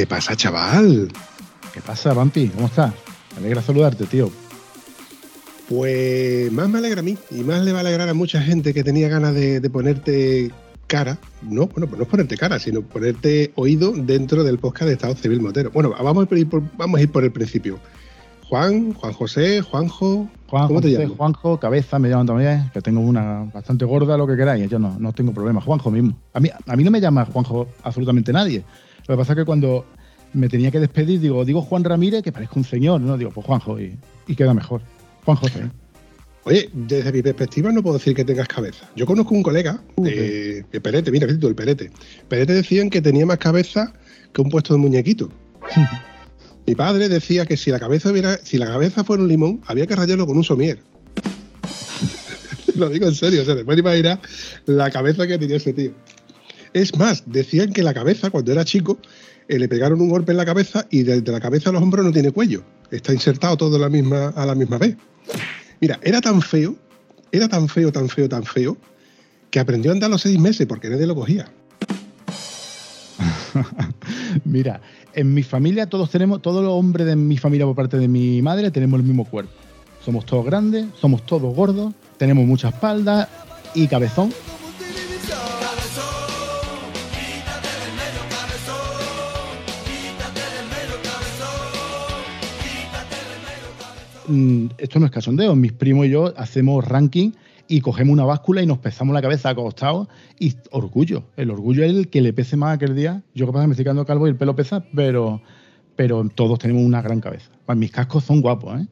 ¿Qué pasa, chaval? ¿Qué pasa, Vampi? ¿Cómo estás? Me alegra saludarte, tío. Pues más me alegra a mí y más le va a alegrar a mucha gente que tenía ganas de, ponerte cara. No, bueno, pues no es ponerte cara, sino ponerte oído dentro del podcast de Estado Civil Motero. Bueno, vamos a ir por, vamos a ir por el principio. Juan, Juan José, Juanjo. Juan, ¿Cómo te llamas? Juanjo, cabeza, me llaman también, que tengo una bastante gorda, lo que queráis. Yo no, no tengo problema. Juanjo mismo. A mí, a mí no me llama Juanjo absolutamente nadie. Lo que pasa es que cuando me tenía que despedir, digo, digo Juan Ramírez, que parezca un señor, ¿no? Digo, pues Juanjo, y, queda mejor. Juan José. Oye, desde mi perspectiva no puedo decir que tengas cabeza. Yo conozco un colega, de, Perete, mira, el Perete. Perete decían que tenía más cabeza que un puesto de muñequito. mi padre decía que si la cabeza hubiera, si la cabeza fuera un limón, había que rayarlo con un somier. Lo digo en serio, o sea, después imaginar la cabeza que tenía ese tío. Es más, decían que la cabeza, cuando era chico, eh, le pegaron un golpe en la cabeza y desde la cabeza a los hombros no tiene cuello. Está insertado todo la misma, a la misma vez. Mira, era tan feo, era tan feo, tan feo, tan feo, que aprendió a andar a los seis meses porque nadie lo cogía. Mira, en mi familia todos tenemos, todos los hombres de mi familia por parte de mi madre tenemos el mismo cuerpo. Somos todos grandes, somos todos gordos, tenemos mucha espalda y cabezón esto no es casondeo, mis primos y yo hacemos ranking y cogemos una báscula y nos pesamos la cabeza acostados y orgullo. El orgullo es el que le pese más aquel día. Yo capaz me estoy quedando calvo y el pelo pesa, pero, pero todos tenemos una gran cabeza. Pues mis cascos son guapos, ¿eh?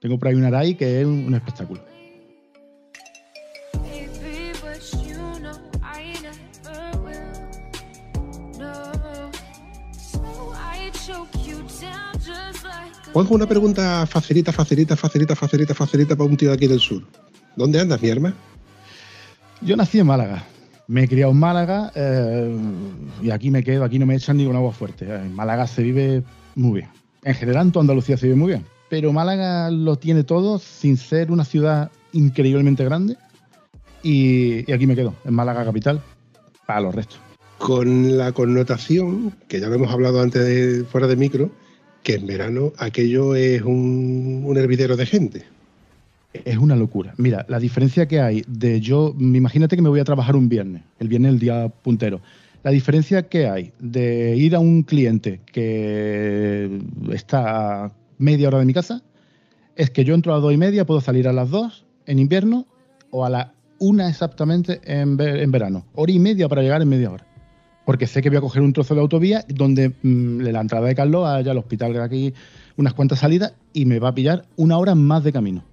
Tengo por ahí un Arai que es un espectáculo. Juanjo, una pregunta facilita, facilita, facilita, facilita, facilita para un tío de aquí del sur. ¿Dónde andas, mi hermano? Yo nací en Málaga. Me he criado en Málaga eh, y aquí me quedo, aquí no me echan ni con agua fuerte. En Málaga se vive muy bien. En general, en toda Andalucía se vive muy bien. Pero Málaga lo tiene todo sin ser una ciudad increíblemente grande. Y, y aquí me quedo, en Málaga capital, para los restos. Con la connotación, que ya lo hemos hablado antes de fuera de micro, que en verano aquello es un, hervidero de gente. Es una locura. Mira, la diferencia que hay de yo, imagínate que me voy a trabajar un viernes, el viernes el día puntero. La diferencia que hay de ir a un cliente que está a media hora de mi casa es que yo entro a las dos y media, puedo salir a las dos en invierno o a la una exactamente en, en verano. Hora y media para llegar en media hora porque sé que voy a coger un trozo de autovía donde mm, la entrada de Carlos haya al hospital de aquí unas cuantas salidas y me va a pillar una hora más de camino.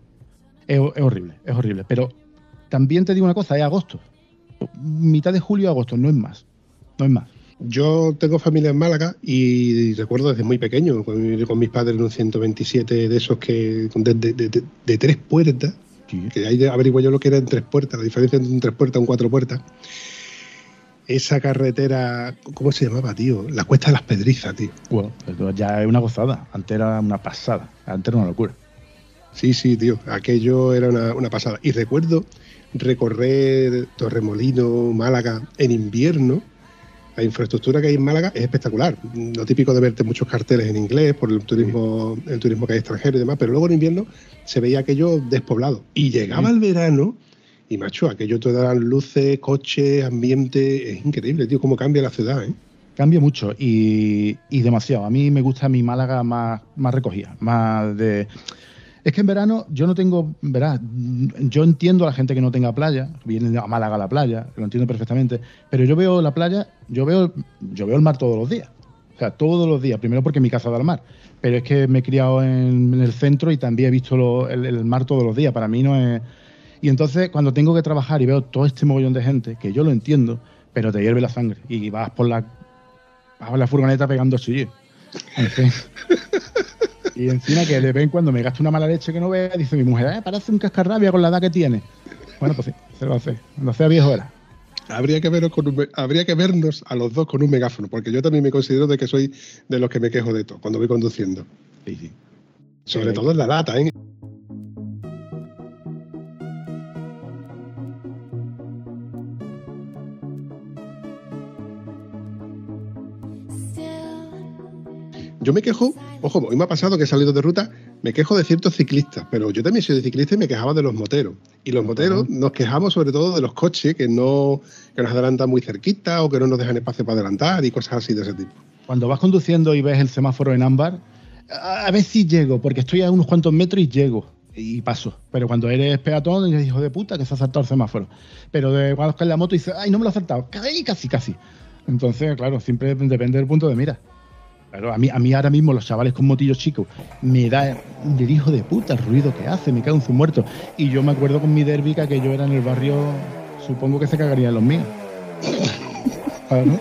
Es, horrible, es horrible. Pero también te digo una cosa, es agosto. Mitad de julio a agosto, no es más. No es más. Yo tengo familia en Málaga y recuerdo desde muy pequeño, con, con mis padres en un 127 de esos que de, tres puertas, que ahí averiguo yo lo que era en tres puertas, la diferencia entre un tres puertas y un cuatro puertas esa carretera, ¿cómo se llamaba, tío? La Cuesta de las Pedrizas, tío. Bueno, ya es una gozada. Antes era una pasada. Antes era una locura. Sí, sí, tío. Aquello era una, pasada. Y recuerdo recorrer Torremolino, Málaga en invierno. La infraestructura que hay en Málaga es espectacular. Lo típico de verte muchos carteles en inglés por el turismo, el turismo que hay extranjero y demás, pero luego en invierno se veía aquello despoblado. Y llegaba el verano y macho, aquello te dan luces, coches, ambiente. Es increíble, tío, cómo cambia la ciudad, ¿eh? Cambia mucho y, demasiado. A mí me gusta mi Málaga más, más recogida, más de. Es que en verano yo no tengo, verás, yo entiendo a la gente que no tenga playa, viene a Málaga a la playa, lo entiendo perfectamente, pero yo veo la playa, yo veo, yo veo el mar todos los días. O sea, todos los días. Primero porque mi casa da al mar, pero es que me he criado en, el centro y también he visto el, el, mar todos los días. Para mí no es, Y entonces, cuando tengo que trabajar y veo todo este mogollón de gente, que yo lo entiendo, pero te hierve la sangre y vas por la, vas por la furgoneta pegando chillos. En fin. Y encima que de vez en cuando me gasto una mala leche que no vea, dice mi mujer, eh, parece un cascarrabia con la edad que tiene. Bueno, pues sí, se lo hace. Cuando sea viejo era. Habría que, veros con un habría que vernos a los dos con un megáfono, porque yo también me considero de que soy de los que me quejo de todo cuando voy conduciendo. Sí, sí. Sobre Sí. todo en la lata, ¿eh? Yo me quejo, ojo, hoy me ha pasado que he salido de ruta, me quejo de ciertos ciclistas, pero yo también soy de ciclista y me quejaba de los moteros. Y los moteros nos quejamos sobre todo de los coches que no que nos adelantan muy cerquita o que no nos dejan espacio para adelantar y cosas así de ese tipo. Cuando vas conduciendo y ves el semáforo en ámbar, a a ver si llego, porque estoy a unos cuantos metros y llego y paso. Pero cuando eres peatón, dices, hijo de puta, que se ha saltado el semáforo. Pero de cuando cae la moto y dices, ay, no me lo ha saltado, casi, casi, casi. Entonces, claro, siempre depende del punto de mira. Claro, a mí, a mí ahora mismo los chavales con motillos chicos me da del hijo de puta el ruido que hace, me cago en su muerto. Y yo me acuerdo con mi derbica que yo era en el barrio, supongo que se cagarían los míos. Claro.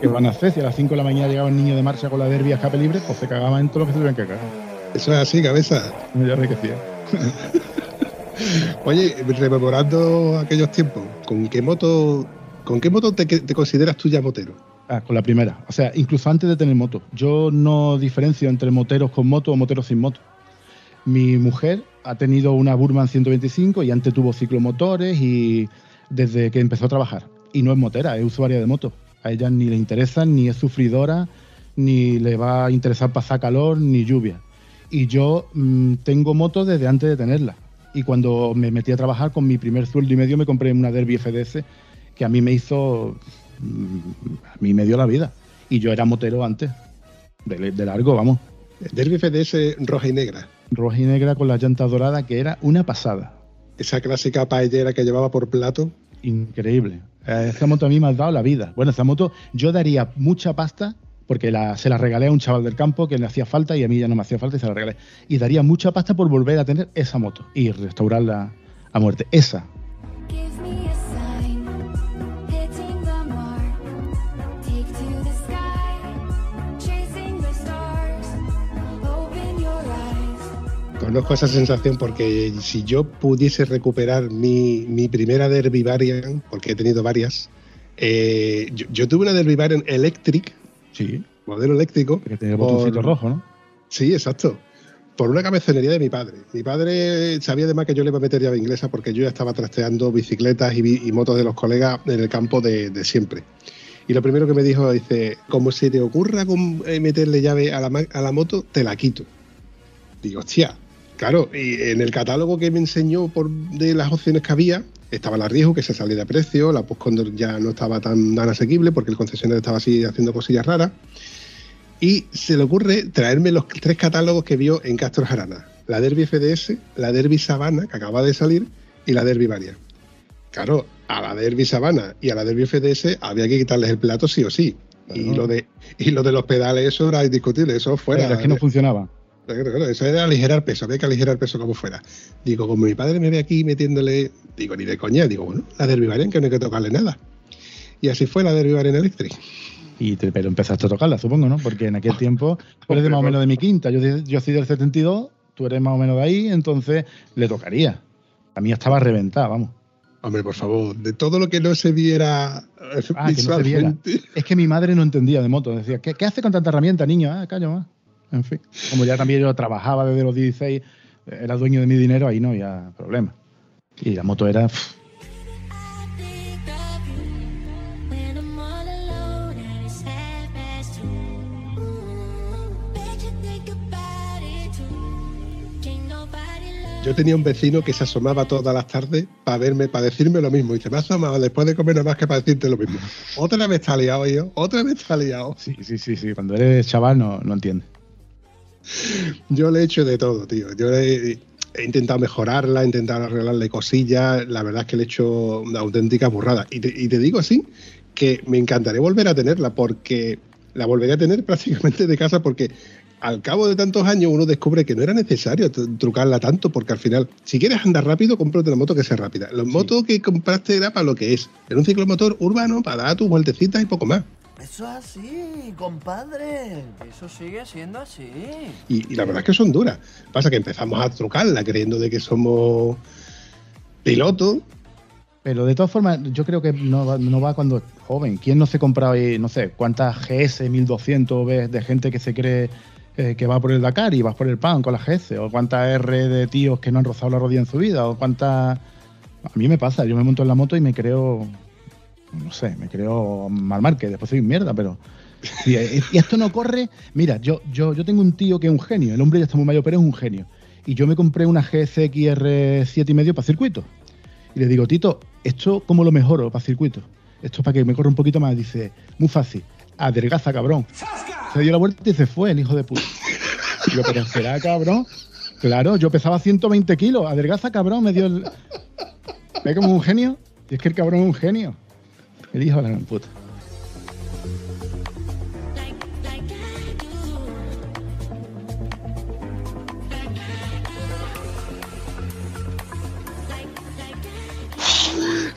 ¿Qué van a hacer? Si a las 5 de la mañana llegaba el niño de marcha con la derby a escape libre, pues se cagaban en todo lo que se tuvieran que cagar. Eso es así, cabeza. Me ya enriquecía. Oye, rememorando aquellos tiempos, ¿con qué moto, con qué moto te, te consideras tú ya motero? Ah, con la primera. O sea, incluso antes de tener moto. Yo no diferencio entre moteros con moto o moteros sin moto. Mi mujer ha tenido una Burman 125 y antes tuvo ciclomotores y desde que empezó a trabajar. Y no es motera, es usuaria de moto. A ella ni le interesa, ni es sufridora, ni le va a interesar pasar calor, ni lluvia. Y yo mm, tengo moto desde antes de tenerla. Y cuando me metí a trabajar con mi primer sueldo y medio me compré una Derby FDS que a mí me hizo a mí me dio la vida. Y yo era motero antes, de, de largo, vamos. Derby FDS roja y negra. Roja y negra con las llantas doradas, que era una pasada. Esa clásica paellera que llevaba por plato. Increíble. Eh, Esa moto a mí me ha dado la vida. Bueno, esa moto yo daría mucha pasta porque la- se la regalé a un chaval del campo que le hacía falta y a mí ya no me hacía falta y se la regalé. Y daría mucha pasta por volver a tener esa moto y restaurarla a muerte. Esa. Conozco esa sensación porque si yo pudiese recuperar mi, mi primera Derby Variant, porque he tenido varias, eh, yo, yo tuve una Derby Variant Electric, Sí. modelo eléctrico. Que tiene el botoncito rojo, ¿no? Sí, exacto. Por una cabezonería de mi padre. Mi padre sabía además que yo le iba a meter llave inglesa porque yo ya estaba trasteando bicicletas y, motos de los colegas en el campo de, de siempre. Y lo primero que me dijo, dice, como se te ocurra con- eh, meterle llave a la, a la moto, te la quito. Digo, hostia, claro, y en el catálogo que me enseñó por, de las opciones que había, estaba la Riesgo, que se salía de precio, la Postcondor ya no estaba tan, tan asequible porque el concesionario estaba así haciendo cosillas raras. Y se le ocurre traerme los tres catálogos que vio en Castro Jarana. La Derby FDS, la Derby Sabana, que acaba de salir, y la Derby Varia. Claro, a la Derby Sabana y a la Derby FDS había que quitarles el plato sí o sí. Y, lo de, y lo de los pedales, eso era indiscutible, eso fuera. Pero es que no funcionaba. Eso era aligerar peso, había que aligerar peso como fuera. Digo, como mi padre me ve aquí metiéndole, digo, ni de coña, digo, bueno, la Derby Variant, que no hay que tocarle nada. Y así fue la Derby Variant Electric. Y te- pero empezaste a tocarla, supongo, ¿no? Porque en aquel tiempo tú eres de más o menos de mi quinta. Yo, yo soy del 72, tú eres más o menos de ahí, entonces le tocaría. A mí estaba reventada, vamos. Hombre, por favor, de todo lo que no se viera Ah, que no se viera. visualmente. Es que mi madre no entendía de moto. Decía, ¿qué, qué hace con tanta herramienta, niño? Ah, callo más. En fin. Como ya también yo trabajaba desde los 16, era dueño de mi dinero, ahí no había problema. Y la moto era. pff, Yo tenía un vecino que se asomaba todas las tardes para verme, para decirme lo mismo. Y se me ha asomado después de comer nada más que para decirte lo mismo. Otra vez está liado yo, otra vez está liado. sí, sí, sí, sí. Cuando eres chaval no, no entiendes. Yo le he hecho de todo, tío. Yo he, he intentado mejorarla, he intentado arreglarle cosillas. La verdad es que le he hecho una auténtica burrada. Y te, y te digo así, que me encantaría volver a tenerla porque la volveré a tener prácticamente de casa porque al cabo de tantos años uno descubre que no era necesario tr- trucarla tanto, porque al final, si quieres andar rápido, cómprate una moto que sea rápida. La moto que compraste era para lo que es. Era un ciclomotor urbano para dar tus vueltecitas y poco más. Eso es así, compadre. Eso sigue siendo así. Y, y la verdad es que son duras. Pasa que empezamos a trucarla creyendo de que somos pilotos. Pero de todas formas, yo creo que no va, no va cuando es joven. ¿Quién no se compra hoy, no sé, cuántas GS 1200 ves de gente que se cree eh, que va por el Dakar y vas por el pan con la GS? ¿O cuántas R de tíos que no han rozado la rodilla en su vida? ¿O cuántas.? A mí me pasa, yo me monto en la moto y me creo. No sé, me creo mal marque, después soy mierda, pero. Y, y esto no corre. Mira, yo, yo, yo tengo un tío que es un genio. El hombre ya está muy mayor, pero es un genio. Y yo me compré una GSX-R 7,5 para circuito. Y le digo, Tito, ¿esto cómo lo mejoro para circuito? Esto es para que me corra un poquito más. Dice, muy fácil, adelgaza, cabrón. Se dio la vuelta y se fue el hijo de puta. Digo, pero será cabrón. Claro, yo pesaba 120 kilos. Adelgaza, cabrón, me dio el. ¿Ve como un genio? Y es que el cabrón es un genio. El hijo de la gran puta.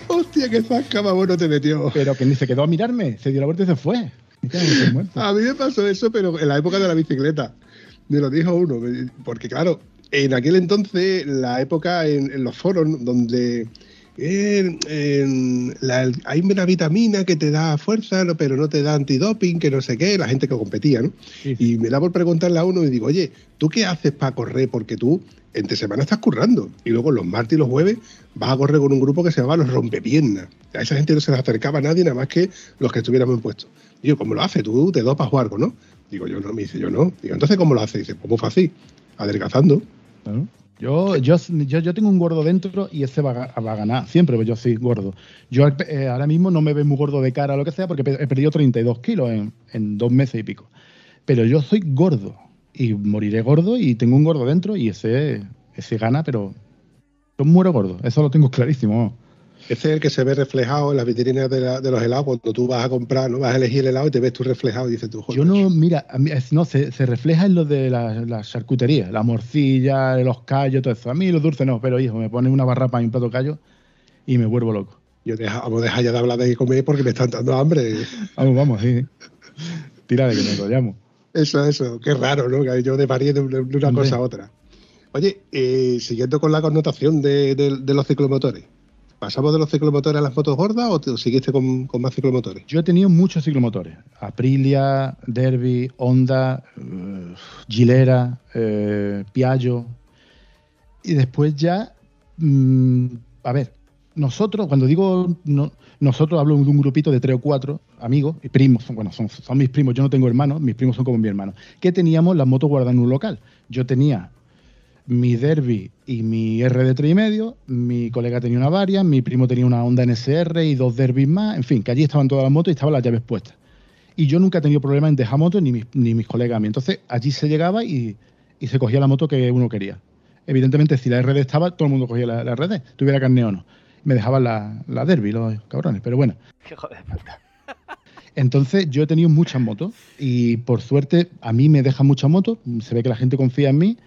Hostia, qué zasca más bueno te metió. Pero que ni se quedó a mirarme. Se dio la vuelta y se fue. A mí me pasó eso, pero en la época de la bicicleta. Me lo dijo uno. Porque, claro, en aquel entonces, la época en, en los foros donde eh, la- hay una vitamina que te da fuerza, no- pero no te da antidoping, que no sé qué, la gente que competía, ¿no? Sí. Y me da por preguntarle a uno y digo, oye, ¿tú qué haces para correr? Porque tú entre semana estás currando y luego los martes y los jueves vas a correr con un grupo que se llama los rompepiernas. A esa gente no se le acercaba a nadie nada más que los que estuviéramos en puesto. Y yo, ¿cómo lo haces? Tú te dopas o algo, ¿no? Digo, yo no, me dice, yo no. Digo, entonces, ¿cómo lo haces? Dice, pues muy fácil, adelgazando. Yo, yo, yo, tengo un gordo dentro y ese va va a ganar siempre, pero yo soy gordo. Yo eh, ahora mismo no me veo muy gordo de cara o lo que sea porque he perdido 32 kilos en, en dos meses y pico. Pero yo soy gordo y moriré gordo y tengo un gordo dentro y ese, ese gana, pero yo muero gordo. Eso lo tengo clarísimo. Ese es el que se ve reflejado en las vitrinas de, la- de los helados cuando tú vas a comprar, ¿no? Vas a elegir el helado y te ves tú reflejado y dices tú, joder. Yo no, mira, a mí no, se, se refleja en lo de la, la charcutería, la morcilla, los callos, todo eso. A mí los dulces no, pero hijo, me ponen una barrapa y un plato callo y me vuelvo loco. Yo deja, vamos a dejar ya de hablar de comer porque me están dando hambre. Vamos, vamos, sí. Tira de que nos enrollamos. Eso, eso, qué raro, ¿no? Que yo de de, una- de una Hombre. cosa a otra. Oye, eh, siguiendo con la connotación de, de- de los ciclomotores, ¿pasamos de los ciclomotores a las motos gordas o te seguiste con, más ciclomotores? Yo he tenido muchos ciclomotores. Aprilia, Derby, Honda, eh, Gilera, eh, Piaggio. Y después ya, mm, a ver, nosotros, cuando digo no- nosotros, hablo de un grupito de tres o cuatro amigos y primos, bueno, son, son mis primos, yo no tengo hermanos, mis primos son como mi hermano, que teníamos las motos guardadas en un local. Yo tenía mi Derby y mi RD 3,5, mi colega tenía una Variant, mi primo tenía una Honda NSR y dos Derbys más, en fin, que allí estaban todas las motos y estaban las llaves puestas. Y yo nunca he tenido problema en dejar motos ni mis, ni mis colegas a mí. Entonces allí se llegaba y, y se cogía la moto que uno quería. Evidentemente, si la RD estaba, todo el mundo cogía la, la RD, tuviera carne o no. Me dejaban la, la Derby, los cabrones, pero bueno. De puta. Entonces yo he tenido muchas motos y por suerte a mí me dejan muchas motos, se ve que la gente confía en mí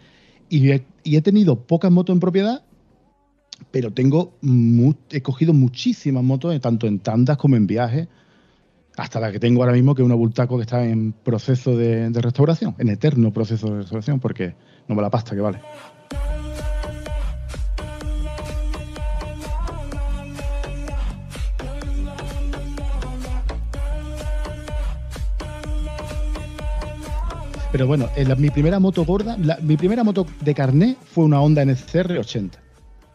y he, tenido pocas motos en propiedad, pero tengo he cogido muchísimas motos, eh, tanto en tandas como en viajes, hasta la que tengo ahora mismo, que es una Bultaco que está en proceso de, de restauración, en eterno proceso de restauración, porque no me la pasta que vale. Pero bueno, en la- mi primera moto gorda, la- mi primera moto de carné fue una Honda NCR 80.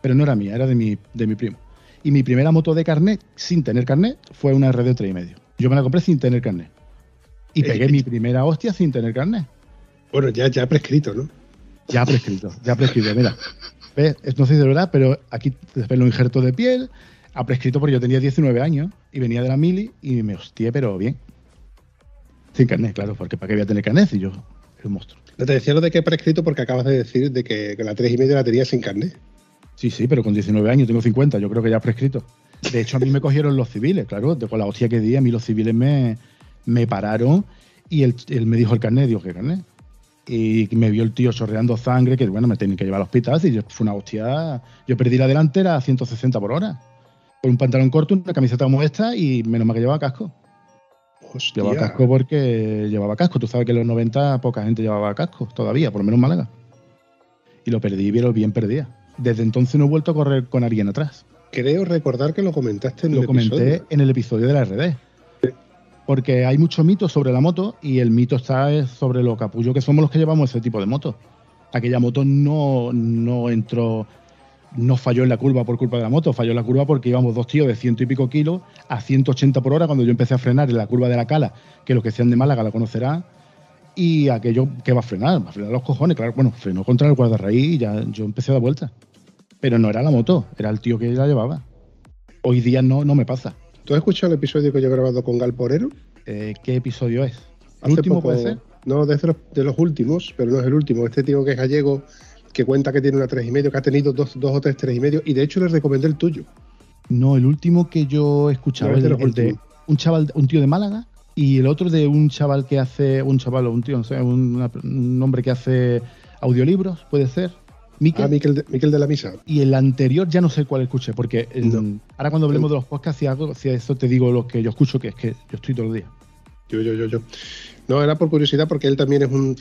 Pero no era mía, era de mi, de mi primo. Y mi primera moto de carnet, sin tener carnet, fue una RD 3,5. Yo me la compré sin tener carnet. Y Eh, pegué eh. mi primera hostia sin tener carnet. Bueno, ya, ya prescrito, ¿no? Ya prescrito, ya prescrito. Mira, ¿ves? Es- no sé si de verdad, pero aquí después lo injerto de piel. Ha prescrito porque yo tenía 19 años y venía de la mili y me hostié, pero bien. Sin carnet, claro, porque ¿para qué voy a tener carnet si yo era un monstruo? No te decía lo de que prescrito porque acabas de decir de que, que la 3 y media la tenía sin carnet. Sí, sí, pero con 19 años, tengo 50, yo creo que ya prescrito. De hecho, a mí me cogieron los civiles, claro, de- con la hostia que di, a mí los civiles me, me pararon y él, él me dijo el carnet, digo, ¿qué carnet? y me vio el tío chorreando sangre, que bueno, me tenían que llevar al hospital, y yo, fue una hostia. Yo perdí la delantera a 160 por hora. Con un pantalón corto, una camiseta como esta y menos mal que llevaba casco. Hostia. Llevaba casco porque llevaba casco. Tú sabes que en los 90 poca gente llevaba casco todavía, por lo menos en Málaga. Y lo perdí, pero bien perdía. Desde entonces no he vuelto a correr con alguien atrás. Creo recordar que lo comentaste en Lo el comenté episodio. en el episodio de la RD. Porque hay mucho mito sobre la moto y el mito está es sobre lo capullo que somos los que llevamos ese tipo de moto. Aquella moto no, no entró, no falló en la curva por culpa de la moto, falló en la curva porque íbamos dos tíos de ciento y pico kilos a 180 por hora cuando yo empecé a frenar en la curva de la cala, que los que sean de Málaga la conocerán. Y aquello que va a frenar, va a frenar los cojones, claro, bueno, frenó contra el guardarraíl y ya yo empecé a dar vuelta. Pero no era la moto, era el tío que la llevaba. Hoy día no, no me pasa. ¿Tú has escuchado el episodio que yo he grabado con Gal Porero? Eh, ¿Qué episodio es? ¿El Hace último poco- puede ser? No, los, de los últimos, pero no es el último. Este tío que es gallego, que cuenta que tiene una tres y medio, que ha tenido dos, dos o tres tres y medio, y de hecho le recomendé el tuyo. No, el último que yo he escuchado No, es es de el, el de un chaval, un tío de Málaga y el otro de un chaval que hace, un chaval o un tío, no sé, un, un hombre que hace audiolibros, puede ser. Miquel. Ah, Miquel de, Miquel de la Misa. y el anterior ya no sé cuál escuché, porque el- No. ahora cuando hablemos de los podcasts, si, hago, si eso te digo lo que yo escucho, que es que yo estoy todos los días. Yo, yo, yo, yo. No, era por curiosidad porque él también es un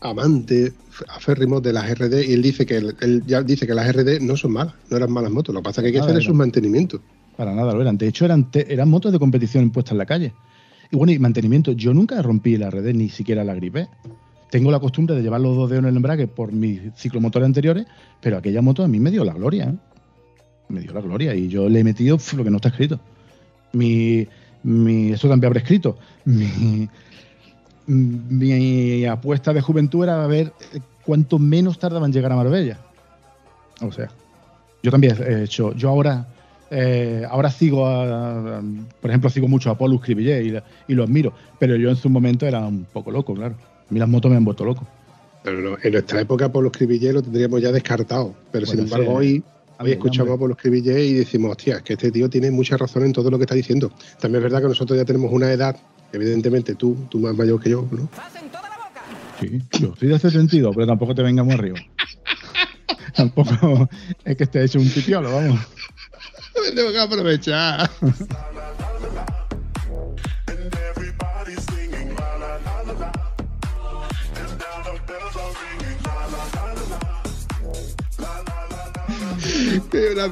amante aférrimo de las RD y él dice que él, él ya dice que las RD no son malas, no eran malas motos. Lo que pasa es que hay que Nada, hacer eran. sus mantenimientos. Para nada lo eran. De hecho, eran, te- eran motos de competición puestas en la calle. Y bueno, y mantenimiento. Yo nunca rompí la red, ni siquiera la gripé. Tengo la costumbre de llevar los dos dedos en el embrague por mis ciclomotores anteriores, pero aquella moto a mí me dio la gloria. ¿eh? Me dio la gloria y yo le he metido lo que no está escrito. Mi, mi, eso también habrá escrito. Mi, mi apuesta de juventud era a ver cuánto menos tardaba en llegar a Marbella. O sea, yo también he hecho. Yo ahora, eh, ahora sigo, a, a- por ejemplo, sigo mucho a Paul Scribillet y, y lo admiro, pero yo en su momento era un poco loco, claro. A mí las motos me han vuelto loco. Pero no, en nuestra época por los Cribillé lo tendríamos ya descartado. Pero sin embargo hoy, ¿eh? hoy Hombre, escuchamos a Pablo Cribillé y decimos, hostia, es que este tío tiene mucha razón en todo lo que está diciendo. También es verdad que nosotros ya tenemos una edad, evidentemente tú, tú más mayor que yo, ¿no? Sí, yo soy de 72, pero tampoco te venga muy arriba. tampoco es que esté hecho un pipiolo, vamos. Tengo que aprovechar.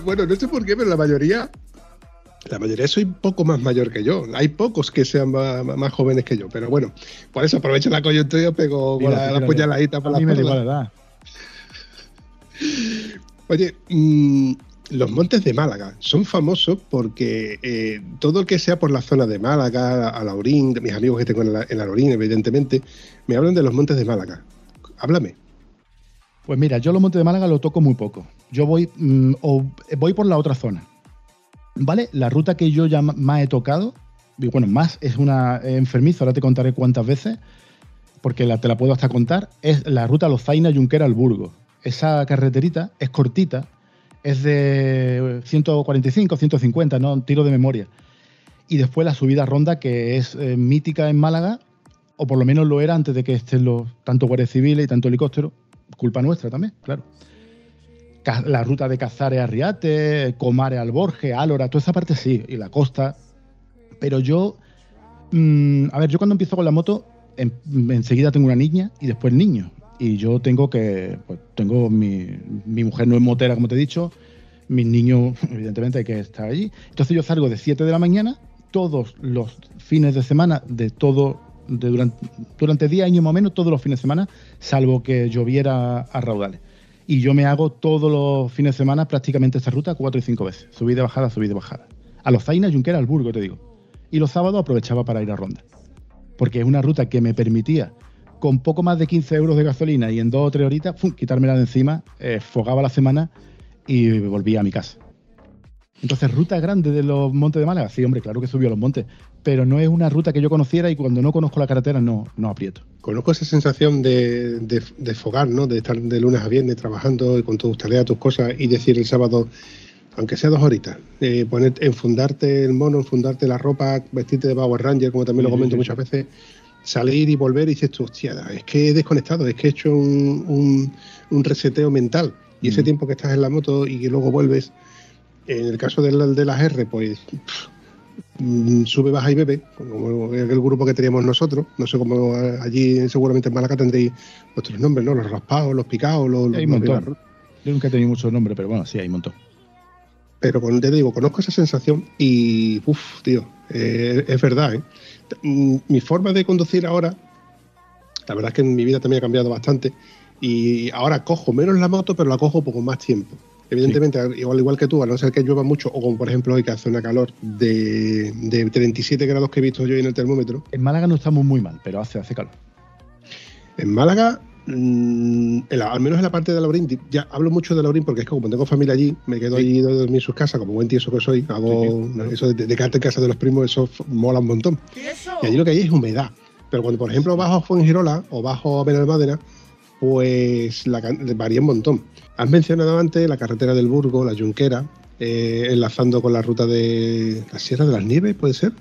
Bueno, no sé por qué, pero la mayoría, la mayoría soy poco más mayor que yo. Hay pocos que sean más, más jóvenes que yo, pero bueno, por eso aprovecho la coyuntura y pego Mira, la, sí, la mira, puñaladita por A la edad. Oye, mm, los montes de Málaga son famosos porque eh, todo el que sea por la zona de Málaga, a Laurín, mis amigos que tengo en la, en la Laurín, evidentemente, me hablan de los montes de Málaga. Háblame. Pues mira, yo los Montes de Málaga lo toco muy poco. Yo voy, mm, o voy por la otra zona. ¿Vale? La ruta que yo ya más he tocado, bueno, más es una enfermiza, ahora te contaré cuántas veces, porque la- te la puedo hasta contar, es la ruta Lozaina Junquera al Burgo. Esa carreterita es cortita, es de 145, 150, no tiro de memoria. Y después la subida Ronda, que es eh, mítica en Málaga, o por lo menos lo era antes de que estén los tanto guardias civiles y tanto helicópteros. Culpa nuestra también, claro. La ruta de Cazares a Riate, Comares al Borges, Álora, toda esa parte sí, y la costa. Pero yo, mm, a ver, yo cuando empiezo con la moto, en- enseguida tengo una niña y después niño. Y yo tengo que, pues tengo mi, mi mujer no es motera, como te he dicho, mis niños, evidentemente, hay que estar allí. Entonces yo salgo de 7 de la mañana, todos los fines de semana, de todo, de durante, durante 10 años más o menos, todos los fines de semana, salvo que lloviera a raudales. Y yo me hago todos los fines de semana prácticamente esta ruta cuatro y cinco veces. Subida, bajada, subida, bajada. A los Zaina, Junquera, al Burgo, te digo. Y los sábados aprovechaba para ir a Ronda. Porque es una ruta que me permitía, con poco más de 15 euros de gasolina y en dos o tres horitas, ¡fum! quitármela de encima, eh, fogaba la semana y volvía a mi casa. Entonces, ruta grande de los montes de Málaga, sí, hombre, claro que subió a los montes, pero no es una ruta que yo conociera y cuando no conozco la carretera no, no aprieto. Conozco esa sensación de, de, de fogar, ¿no? De estar de lunes a viernes trabajando y con tus tareas, tus cosas y decir el sábado, aunque sea dos horitas, eh, poner, enfundarte el mono, enfundarte la ropa, vestirte de Power Ranger, como también lo Sí, sí, comento sí. muchas veces, salir y volver y dices tú, hostia, es que he desconectado, es que he hecho un, un- un reseteo mental. Y ese Mm. tiempo que estás en la moto y que luego vuelves, en el caso de, la- de las R, pues pff, mm, sube, baja y bebe, como el grupo que teníamos nosotros. No sé cómo eh, allí, seguramente en Málaga tendréis vuestros nombres, ¿no? Los raspados, los picados, los. Hay un montón. Yo nunca he tenido mucho nombre, pero bueno, sí, hay un montón. Pero con, te digo, conozco esa sensación y, uff, tío, eh, es verdad, ¿eh? Mm, Mi forma de conducir ahora, la verdad es que en mi vida también ha cambiado bastante y ahora cojo menos la moto, pero la cojo poco más tiempo. Evidentemente, igual, igual que tú, a no ser que llueva mucho, o como por ejemplo hoy que hace una calor de, de 37 grados que he visto yo en el termómetro, En Málaga no estamos muy mal, pero hace, hace calor. En Málaga, mm, en la- al menos en la parte de Laurín, ya hablo mucho de Laurín porque es que como tengo familia allí, me quedo allí de dormir en sus casas, como buen tieso que soy, hago eso de, de quedarte en casa de los primos, eso mola un montón. Y allí lo que hay es humedad. Pero cuando, por ejemplo, bajo a Fuengirola o bajo a Benalmádena, pues la, can- varía un montón. Has mencionado antes la carretera del Burgo, la Junquera, eh, enlazando con la ruta de la Sierra de las Nieves, ¿puede ser?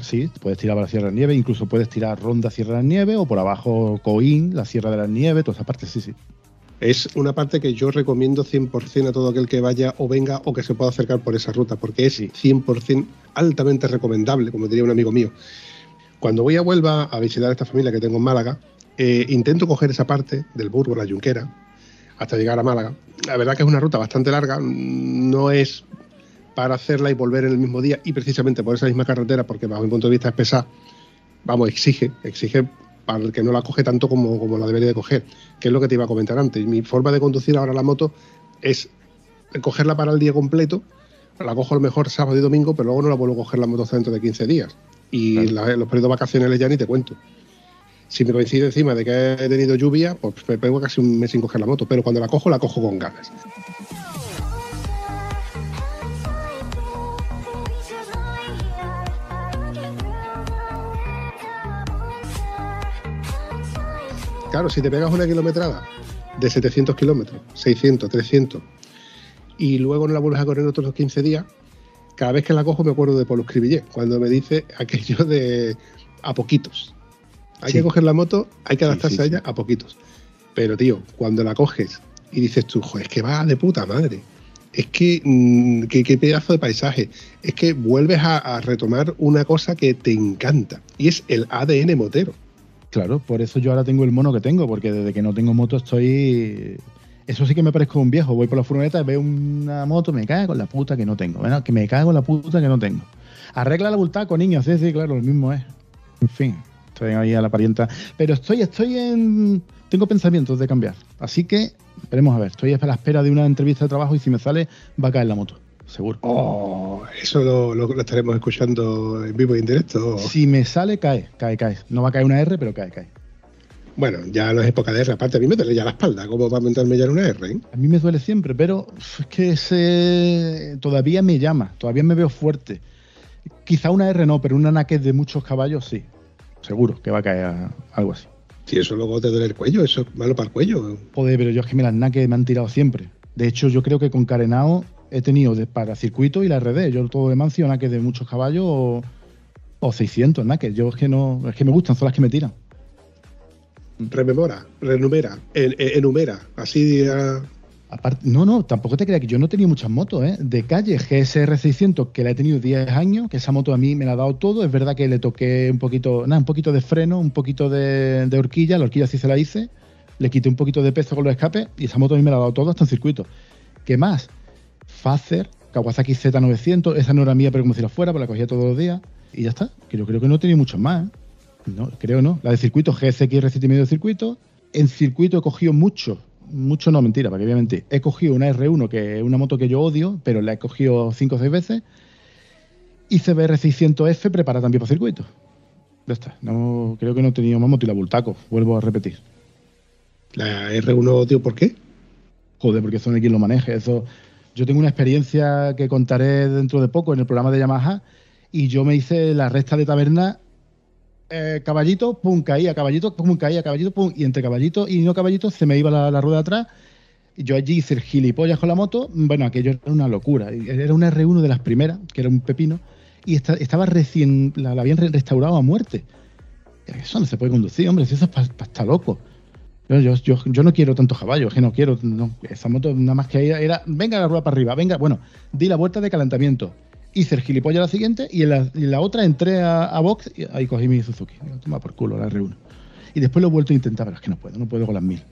Sí, puedes tirar para la Sierra de las Nieves, incluso puedes tirar Ronda Sierra de las Nieves o por abajo Coín, la Sierra de las Nieves, toda esa parte, sí, sí. Es una parte que yo recomiendo 100% a todo aquel que vaya o venga o que se pueda acercar por esa ruta, porque es 100% altamente recomendable, como diría un amigo mío. Cuando voy a Huelva a visitar a esta familia que tengo en Málaga, eh, intento coger esa parte del Burgo, la Junquera, hasta llegar a Málaga. La verdad que es una ruta bastante larga, no es para hacerla y volver en el mismo día y precisamente por esa misma carretera, porque bajo mi punto de vista es pesada, vamos, exige, exige para el que no la coge tanto como, como la debería de coger, que es lo que te iba a comentar antes. Mi forma de conducir ahora la moto es cogerla para el día completo, la cojo a lo mejor sábado y domingo, pero luego no la vuelvo a coger la moto hasta dentro de 15 días. Y Claro. la- los periodos vacacionales ya ni te cuento. Si me coincide encima de que he tenido lluvia, pues me pego casi un mes sin coger la moto, pero cuando la cojo, la cojo con ganas. Claro, si te pegas una kilometrada de 700 kilómetros, 600, 300, y luego no la vuelves a correr otros 15 días, cada vez que la cojo me acuerdo de Polo Escribillé, cuando me dice aquello de a poquitos. Hay Sí. que coger la moto, hay que adaptarse sí, a ella a poquitos. Pero, tío, cuando la coges y dices tú, joder, es que va de puta madre. Es que, mm, que- qué pedazo de paisaje. Es que vuelves a, a retomar una cosa que te encanta. Y es el ADN motero. Claro, por eso yo ahora tengo el mono que tengo, porque desde que no tengo moto estoy. Eso sí que me parezco un viejo. Voy por la furgoneta, veo una moto, me cago en la puta que no tengo. Bueno, que me cago en la puta que no tengo. Arregla la bultaco, niños. Sí, sí, claro, lo mismo es. En fin, estoy ahí a la parienta. Pero estoy, estoy en. Tengo pensamientos de cambiar. Así que, veremos a ver. Estoy a la espera de una entrevista de trabajo y si me sale, va a caer la moto. Seguro. Oh, eso lo, lo- lo estaremos escuchando en vivo y en directo. Si me sale, cae, cae, cae. No va a caer una R, pero cae, cae. Bueno, ya no es época de R. Aparte, a mí me duele ya la espalda. ¿Cómo va a aumentarme ya en una R? eh? A mí me duele siempre, pero es que ese todavía me llama, todavía me veo fuerte. Quizá una R no, pero una naked de muchos caballos sí. Seguro que va a caer a- algo así. Si eso luego te duele el cuello, eso es malo para el cuello. Joder, pero yo es que me las naked me han tirado siempre. De hecho, yo creo que con carenao he tenido de, para circuito y la RD. Yo todo de mancio, naked de muchos caballos o, o 600 naked. Yo es que no, es que me gustan, son las que me tiran. Rememora, renumera, en- en- enumera. Así ah, No, no, tampoco te creas que yo no tenido muchas motos, ¿eh? De calle, GSR 600, que la he tenido 10 años, que esa moto a mí me la ha dado todo. Es verdad que le toqué un poquito, nada, un poquito de freno, un poquito de, horquilla, la horquilla sí se la hice, le quité un poquito de peso con los escapes y esa moto a mí me la ha dado todo hasta en circuito. ¿Qué más? Fazer, Kawasaki Z900, esa no era mía, pero como si la fuera, pues la cogía todos los días y ya está. Que yo creo que no he tenido muchas más, ¿eh? No, creo no. La de circuito, GSX 7 medio de circuito. En circuito he cogido mucho, mucho no, mentira, para que voy a mentir. He cogido una R1, que es una moto que yo odio, pero la he cogido 5 o 6 veces. Y CBR 600F prepara también para circuito. Ya está. No, creo que no he tenido más moto y la Bultaco, vuelvo a repetir. la R1, tío, ¿por qué? Joder, porque eso no hay quien lo maneje. Eso, yo tengo una experiencia que contaré dentro de poco en el programa de Yamaha y yo me hice la recta de taberna eh, caballito, pum, caía, caballito, pum, caía, caballito, pum, y entre caballito y no caballito se me iba la, rueda atrás. Yo allí hice el gilipollas con la moto. Bueno, aquello era una locura. Era una R1 de las primeras, que era un pepino, y esta- estaba recién, la, habían re- restaurado a muerte. Eso no se puede conducir, hombre, eso es estar loco. Yo, yo, yo, yo no quiero tantos caballos, que no quiero. No, esa moto nada más que era, venga la rueda para arriba, venga. Bueno, di la vuelta de calentamiento. Hice el gilipollas la siguiente y en la, y en la otra entré a, a box y ahí cogí mi Suzuki. Digo, Toma por culo la R1. Y después lo he vuelto a intentar, pero es que no puedo, no puedo con las 1000.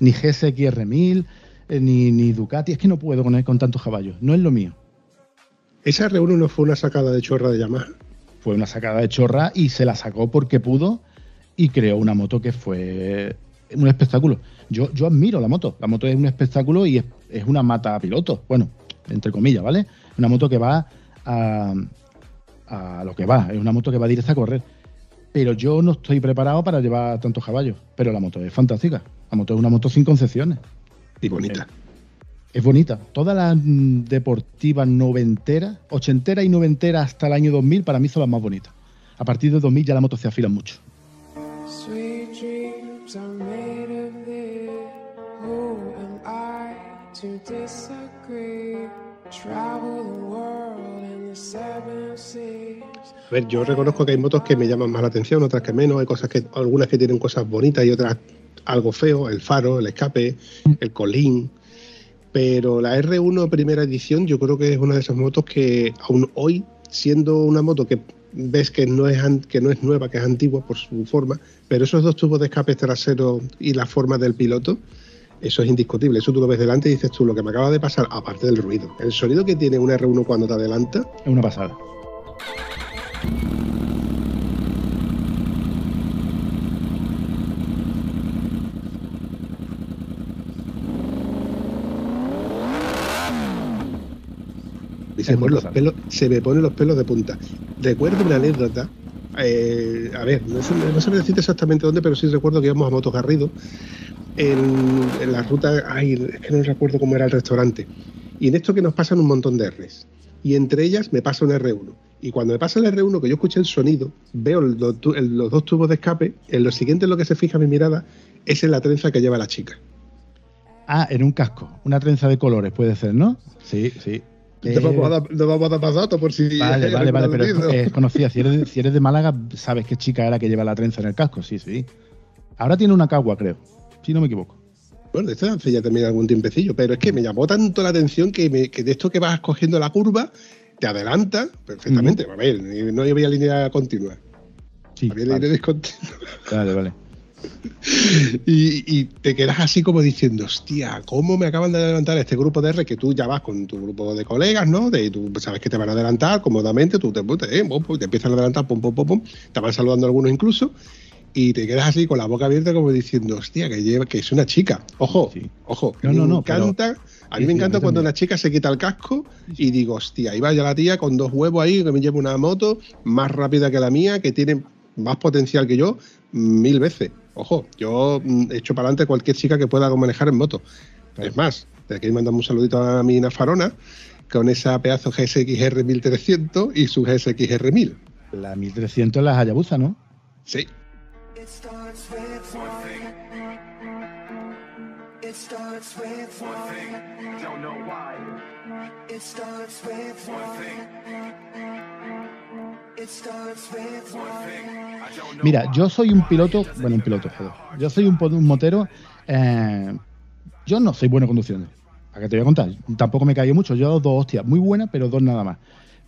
Ni GSX R1000, eh, ni, ni Ducati, es que no puedo con, con tantos caballos. No es lo mío. Esa R1 no fue una sacada de chorra de Yamaha. Fue una sacada de chorra y se la sacó porque pudo y creó una moto que fue un espectáculo. Yo, yo admiro la moto. La moto es un espectáculo y es, es una mata a piloto. Bueno, entre comillas, ¿vale? Una moto que va a, a lo que va. Es una moto que va directa a correr. Pero yo no estoy preparado para llevar tantos caballos. Pero la moto es fantástica. La moto es una moto sin concesiones. Y bonita. Es bonita. Todas las mm, deportivas noventeras, ochenteras y noventeras hasta el año 2000, para mí son las más bonitas. A partir de 2000 ya la moto se afila mucho. Sweet dreams are made of this. Who am I to disagree? Travel A ver, yo reconozco que hay motos que me llaman más la atención, otras que menos. Hay cosas que, algunas que tienen cosas bonitas y otras algo feo, el faro, el escape, el colín. Pero la R1 primera edición yo creo que es una de esas motos que aún hoy, siendo una moto que ves que no es, que no es nueva, que es antigua por su forma, pero esos dos tubos de escape trasero y la forma del piloto, eso es indiscutible. Eso tú lo ves delante y dices tú, lo que me acaba de pasar, aparte del ruido. El sonido que tiene una R1 cuando te adelanta, Es una pasada. se, ponen los pelos, se me ponen los pelos de punta. Recuerdo una anécdota. eh, a ver, no sé, no sé decirte exactamente dónde, pero sí recuerdo que íbamos a Motos Garrido en, en la ruta. Ay, es que no recuerdo cómo era el restaurante. Y en esto que nos pasan un montón de Rs. Y entre ellas me pasa un R1. Y cuando me pasa el R1, que yo escuché el sonido, veo los dos tubos de escape. En lo siguiente en lo que se fija mi mirada es en la trenza que lleva la chica. Ah, en un casco. Una trenza de colores, puede ser, ¿no? Sí, sí. Te Eh, vamos a dar, te vamos a dar más datos por si. Vale, vale, vale, pero es, conocida. Si eres, de, si eres de Málaga, sabes qué chica era que lleva la trenza en el casco. Sí, sí. Ahora tiene una cagua, creo. Si no me equivoco. Bueno, esto hace ya también algún tiempecillo, pero es que me llamó tanto la atención que, me- que de esto que vas cogiendo la curva, te adelanta perfectamente. A ver, no había línea continua, Sí, había vale, línea discontinua. vale, vale. Y, y te quedas así como diciendo, hostia, ¿cómo me acaban de adelantar este grupo de R que tú ya vas con tu grupo de colegas, ¿no? De, tú sabes que te van a adelantar cómodamente, tú te, te, eh, te empiezan a adelantar, pum, pum, pum, pum, te van saludando algunos incluso, y te quedas así con la boca abierta como diciendo, hostia, que, lleva, que es una chica. Ojo, Sí. ojo, No, no, me no, pero- encanta, a mí me encanta cuando una chica se quita el casco y digo, hostia, ahí vaya la tía con dos huevos ahí, que me lleva una moto más rápida que la mía, que tiene más potencial que yo, mil veces. Ojo, yo mm, echo para adelante cualquier chica que pueda manejar en moto. Claro. Es más, de aquí mandamos un saludito a mi Farona con esa pedazo GSXR 1300 y su GSXR 1000. La 1300 es la Hayabusa, ¿no? Sí, It starts with one thing. It starts with one thing. Don't know why. It starts with one thing. It starts with one thing. Mira, yo soy un piloto, bueno, un piloto, joder. Yo soy un, motero. eh, yo no soy bueno conduciendo. ¿Para qué te voy a contar? Tampoco me caigo mucho. Yo he dado dos hostias, muy buenas, pero dos nada más.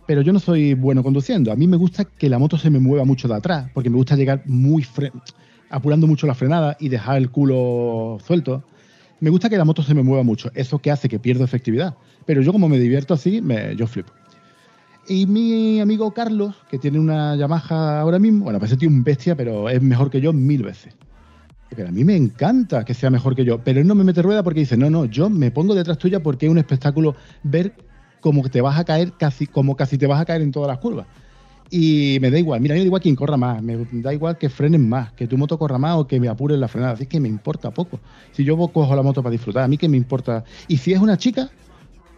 Pero yo no soy bueno conduciendo. A mí me gusta que la moto se me mueva mucho de atrás, porque me gusta llegar muy apurando mucho la frenada y dejar el culo suelto. Me gusta que la moto se me mueva mucho. Eso que hace que pierdo efectividad. Pero yo como me divierto así, me, yo flipo. Y mi amigo Carlos, que tiene una Yamaha ahora mismo, bueno, tío es un bestia, pero es mejor que yo mil veces. Pero a mí me encanta que sea mejor que yo, pero él no me mete rueda porque dice, no, no, yo me pongo detrás tuya porque es un espectáculo ver cómo te vas a caer, casi, como casi te vas a caer en todas las curvas. Y me da igual, mira, me da igual quien corra más, me da igual que frenen más, que tu moto corra más o que me apuren la frenada, así que me importa poco. Si yo cojo la moto para disfrutar, a mí que me importa. Y si es una chica,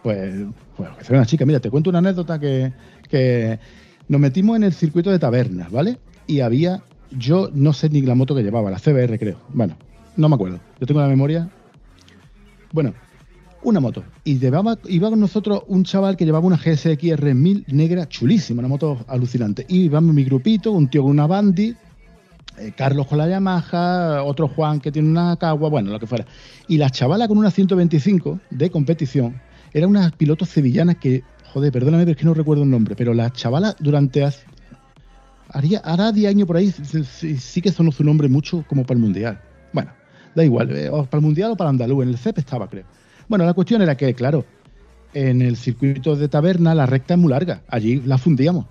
pues, pues que sea una chica. Mira, te cuento una anécdota que, que nos metimos en el circuito de tabernas, ¿vale? Y había, yo no sé ni la moto que llevaba, la CBR creo. Bueno, no me acuerdo. Yo tengo la memoria. Bueno, una moto. Y llevaba, iba con nosotros un chaval que llevaba una GSX R1000 negra chulísima, una moto alucinante. Y íbamos mi grupito, un tío con una Bandy, eh, Carlos con la Yamaha, otro Juan que tiene una Cagua, bueno, lo que fuera. Y la chavala con una 125 de competición era unas pilotos sevillanas que, joder, perdóname, pero es que no recuerdo el nombre, pero la chavala durante hace- haría, hará 10 años por ahí, sí, que sonó su nombre mucho como para el Mundial. Bueno, da igual, eh, para el Mundial o para Andaluz, en el CEP estaba, creo. Bueno, la cuestión era que, claro, en el circuito de taberna la recta es muy larga, allí la fundíamos.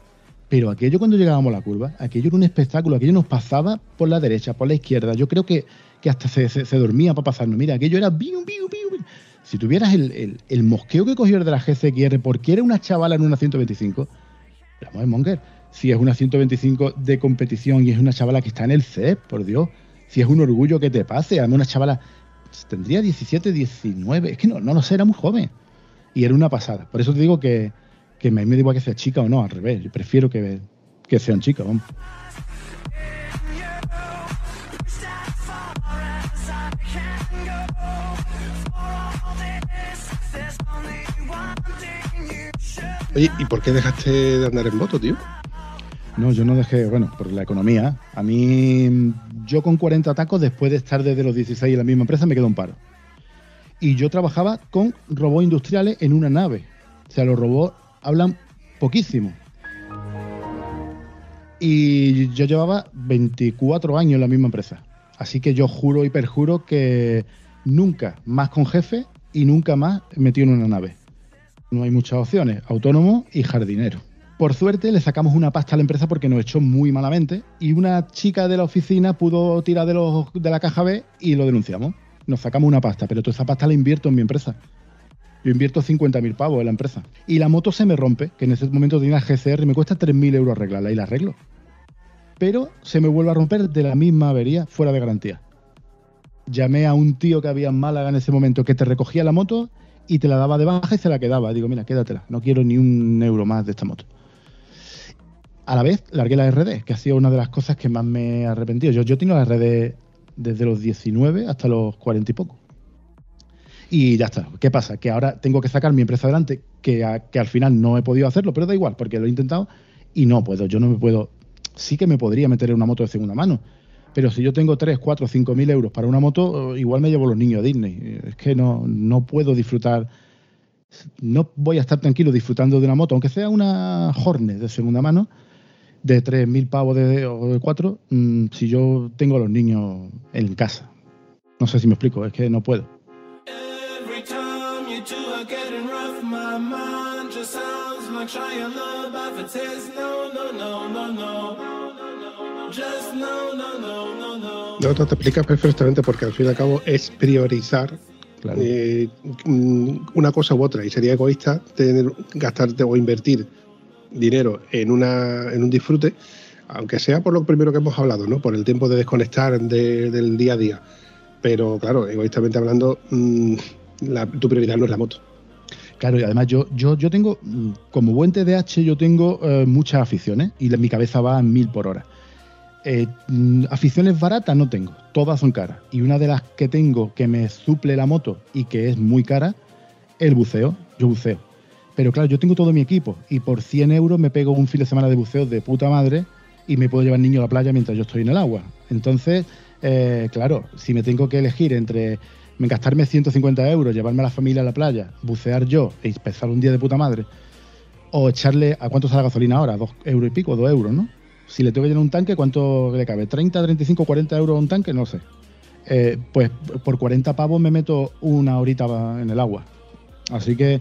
Pero aquello cuando llegábamos a la curva, aquello era un espectáculo, aquello nos pasaba por la derecha, por la izquierda. Yo creo que, que hasta se, se- se dormía para pasarnos. Mira, aquello era biu, biu, biu. Si tuvieras el, el- el mosqueo que cogió el de la GCXR porque era una chavala en una 125, éramos el monger. Si es una 125 de competición y es una chavala que está en el CEP, por Dios. Si es un orgullo que te pase, además una chavala tendría 17, 19, es que no, no lo sé, era muy joven. Y era una pasada. Por eso te digo que, que me, me da igual que sea chica o no, al revés. Yo prefiero que, que sean chicas, vamos. Oye, ¿y por qué dejaste de andar en moto, tío? No, yo no dejé, bueno, por la economía. A mí, yo con 40 tacos, después de estar desde los 16 en la misma empresa, me quedó un paro. Y yo trabajaba con robots industriales en una nave. O sea, los robots hablan poquísimo. Y yo llevaba 24 años en la misma empresa. Así que yo juro y perjuro que nunca más con jefe y nunca más metido en una nave. No hay muchas opciones, autónomo y jardinero. Por suerte le sacamos una pasta a la empresa porque nos echó muy malamente y una chica de la oficina pudo tirar de, los, de la caja B y lo denunciamos. Nos sacamos una pasta, pero toda esa pasta la invierto en mi empresa. Yo invierto 50.000 pavos en la empresa. Y la moto se me rompe, que en ese momento tenía GCR y me cuesta 3.000 euros arreglarla y la arreglo. Pero se me vuelve a romper de la misma avería, fuera de garantía. Llamé a un tío que había en Málaga en ese momento que te recogía la moto y te la daba de baja y se la quedaba. Digo, mira, quédatela, no quiero ni un euro más de esta moto. A la vez, largué la RD, que ha sido una de las cosas que más me he arrepentido. Yo, tengo la RD desde los 19 hasta los 40 y poco. Y ya está. ¿Qué pasa? Que ahora tengo que sacar mi empresa adelante, que, que al final no he podido hacerlo, pero da igual, porque lo he intentado y no puedo. Yo no me puedo. Sí que me podría meter en una moto de segunda mano, pero si yo tengo 3, 4, 5 mil euros para una moto, eh, igual me llevo los niños a Disney. Es que no, no puedo disfrutar. No voy a estar tranquilo disfrutando de una moto, aunque sea una Hornet de segunda mano, de 3.000 pavos de, o de 4, mm, si yo tengo a los niños en casa. No sé si me explico, es que no puedo. No, no, no, no, no. Just no, no, no, no, no. No, tú te explicas perfectamente porque al fin y al cabo es priorizar Claro. eh, mm, una cosa u otra y sería egoísta tener, gastarte o invertir dinero en, una, en un disfrute, aunque sea por lo primero que hemos hablado, ¿no? por el tiempo de desconectar de- del día a día. Pero claro, egoístamente hablando, mm, la- tu prioridad no es la moto. Claro, y además yo, yo, yo tengo, mm, como buen TDAH, yo tengo eh, muchas aficiones y mi cabeza va a mil por hora. Eh, mm, aficiones baratas no tengo, todas son caras. Y una de las que tengo que me suple la moto y que es muy cara, el buceo. Yo buceo. Pero claro, yo tengo todo mi equipo y por 100 euros me pego un fin de semana de buceo de puta madre y me puedo llevar niño a la playa mientras yo estoy en el agua. Entonces, eh, claro, si me tengo que elegir entre me gastarme 150 euros, llevarme a la familia a la playa, bucear yo y pasar un día de puta madre, o echarle, ¿a cuánto sale la gasolina ahora? ¿Dos euros y pico? ¿Dos euros, no? Si le tengo que llenar un tanque, ¿cuánto le cabe? ¿30, 35, 40 euros un tanque? No sé. Eh, pues por 40 pavos me meto una horita en el agua. Así que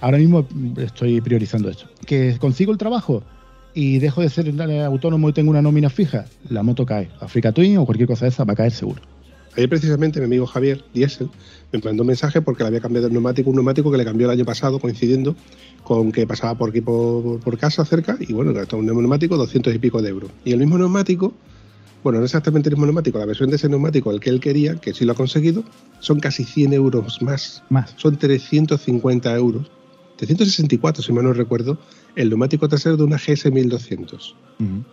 ahora mismo estoy priorizando esto. ¿Que consigo el trabajo y dejo de ser autónomo y tengo una nómina fija? La moto cae. Africa Twin o cualquier cosa de esa va a caer seguro. Ayer precisamente mi amigo Javier Diesel me mandó un mensaje porque le había cambiado el neumático, un neumático que le cambió el año pasado coincidiendo con que pasaba por aquí por, por casa cerca y bueno, gastó un neumático 200 y pico de euros. Y el mismo neumático, bueno, no exactamente el mismo neumático, la versión de ese neumático, el que él quería, que sí lo ha conseguido, son casi 100 euros más. Más. Son 350 euros. 764, si mal no recuerdo, el neumático trasero de una GS 1200. Uh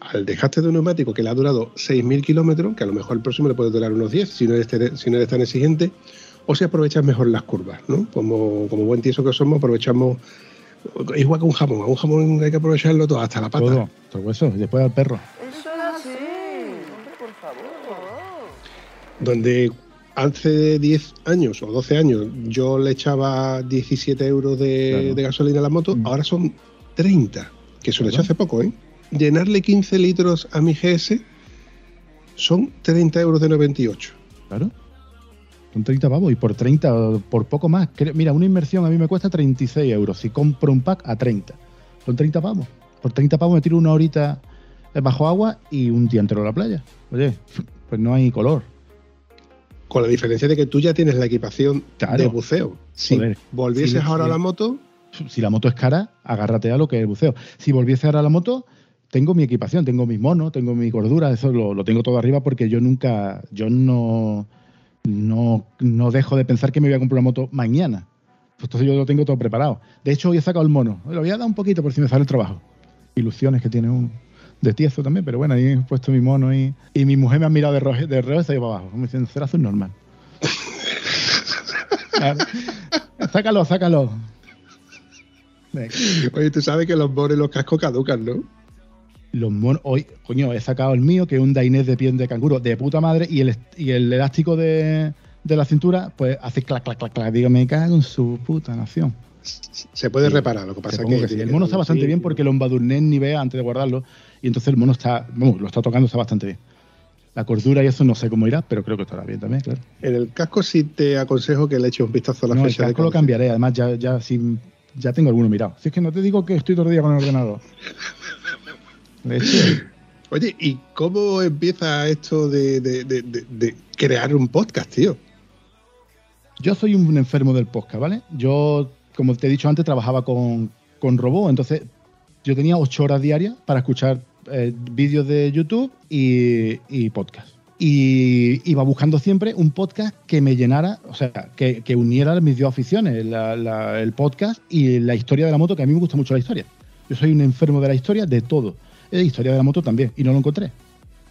al dejaste de un neumático que le ha durado 6.000 kilómetros, que a lo mejor el próximo le puede durar unos 10 si no eres, tan exigente, o si aprovechas mejor las curvas, ¿no? Como, como buen tieso que somos, aprovechamos igual que un jamón, a un jamón hay que aprovecharlo todo, hasta la pata. Todo, todo hueso, y después al perro. Eso es así, por favor. Donde hace 10 años o 12 años yo le echaba 17 euros de, Claro. de gasolina a la moto, Mm. ahora son 30, que eso lo Claro. hace poco, ¿eh? Llenarle 15 litros a mi GS son 30 euros de 98. Claro. Son 30 pavos y por 30, o por poco más. Mira, una inversión a mí me cuesta 36 euros. Si compro un pack a 30. Son 30 pavos. Por 30 pavos me tiro una horita bajo agua y un día entero a la playa. Oye, pues no hay color. Con la diferencia de que tú ya tienes la equipación Claro. de buceo. Si Joder. volvieses ahora a la moto, Si la moto es cara, agárrate a lo que es el buceo. Si volviese ahora a la moto, tengo mi equipación, tengo mis monos, tengo mi cordura, eso lo, lo tengo todo arriba porque yo nunca, yo no, no, no dejo de pensar que me voy a comprar una moto mañana. Pues Entonces yo lo tengo todo preparado. De hecho, hoy he sacado el mono. Lo voy a dar un poquito por si me sale el trabajo. Ilusiones que tiene un de tieso también, pero bueno, ahí he puesto mi mono y, y mi mujer me ha mirado de rojo de reo y se ha ido para abajo. Como diciendo, será azul normal. Claro. Sácalo, sácalo. Venga. oye, tú sabes que los monos y los cascos caducan, ¿no? Los monos, hoy, coño, he sacado el mío, que es un Dainés de piel de canguro, de puta madre, y el, y el elástico de, de la cintura, pues hace clac, clac, clac, clac. Digo, me cago en su puta nación. Se puede Sí. reparar, lo que pasa Supongo que, que sí. tiene El mono está bastante bien porque lo embadurné en nivel antes de guardarlo, y entonces el mono está, vamos, lo está tocando, está bastante bien. La cordura y eso no sé cómo irá, pero creo que estará bien también, claro. En el casco sí te aconsejo que le eches un vistazo a la No, el fecha de casco lo cambiaré, además ya, ya, sí, ya tengo alguno mirado. Si es que no te digo que estoy todo el día con el ordenador. Oye, ¿y cómo empieza esto de, de- de- de- de crear un podcast, tío? Yo soy un enfermo del podcast, ¿vale? Yo, como te he dicho antes, trabajaba con, con robot, entonces yo tenía ocho horas diarias para escuchar eh, vídeos de YouTube y, y podcast. Y iba buscando siempre un podcast que me llenara, o sea, que, que uniera mis dos aficiones, el podcast y la historia de la moto, que a mí me gusta mucho la historia. Yo soy un enfermo de la historia, de todo. La historia de la moto también, y no lo encontré.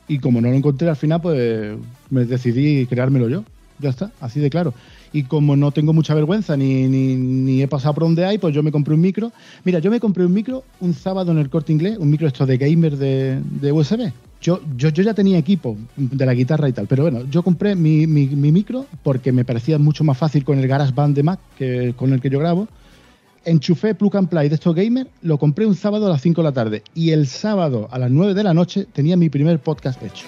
Y como no lo encontré al final, pues me decidí creármelo yo. Ya está, así de claro. Y como no tengo mucha vergüenza ni, ni, he pasado por donde hay, pues yo me compré un micro. Mira, yo me compré un micro un sábado en el corte inglés, un micro esto de gamer de, USB. Yo, yo, yo ya tenía equipo de la guitarra y tal, pero bueno, yo compré mi, mi, mi micro porque me parecía mucho más fácil con el GarageBand de Mac que con el que yo grabo. Enchufé Plug and Play de estos gamer, lo compré un sábado a las 5 de la tarde y el sábado a las 9 de la noche tenía mi primer podcast hecho.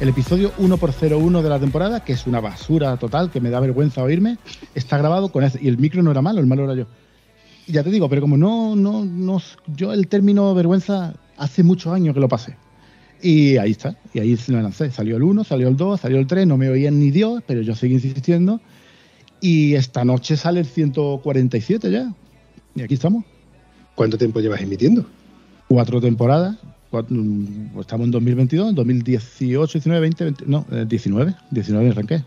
El episodio 1x01 de la temporada, que es una basura total, que me da vergüenza oírme, está grabado con ese. Y el micro no era malo, el malo era yo. Y ya te digo, pero como no, no, no, yo el término vergüenza hace muchos años que lo pasé. Y ahí está, y ahí se lo lancé. Salió el 1, salió el 2, salió el 3, no me oían ni Dios, pero yo seguí insistiendo. Y esta noche sale el 147 ya. Y aquí estamos. ¿Cuánto tiempo llevas emitiendo? Cuatro temporadas. Cuatro- mm, estamos en 2022, en 2018, 19, 20, 20 no, eh, 19. 19 arranqué.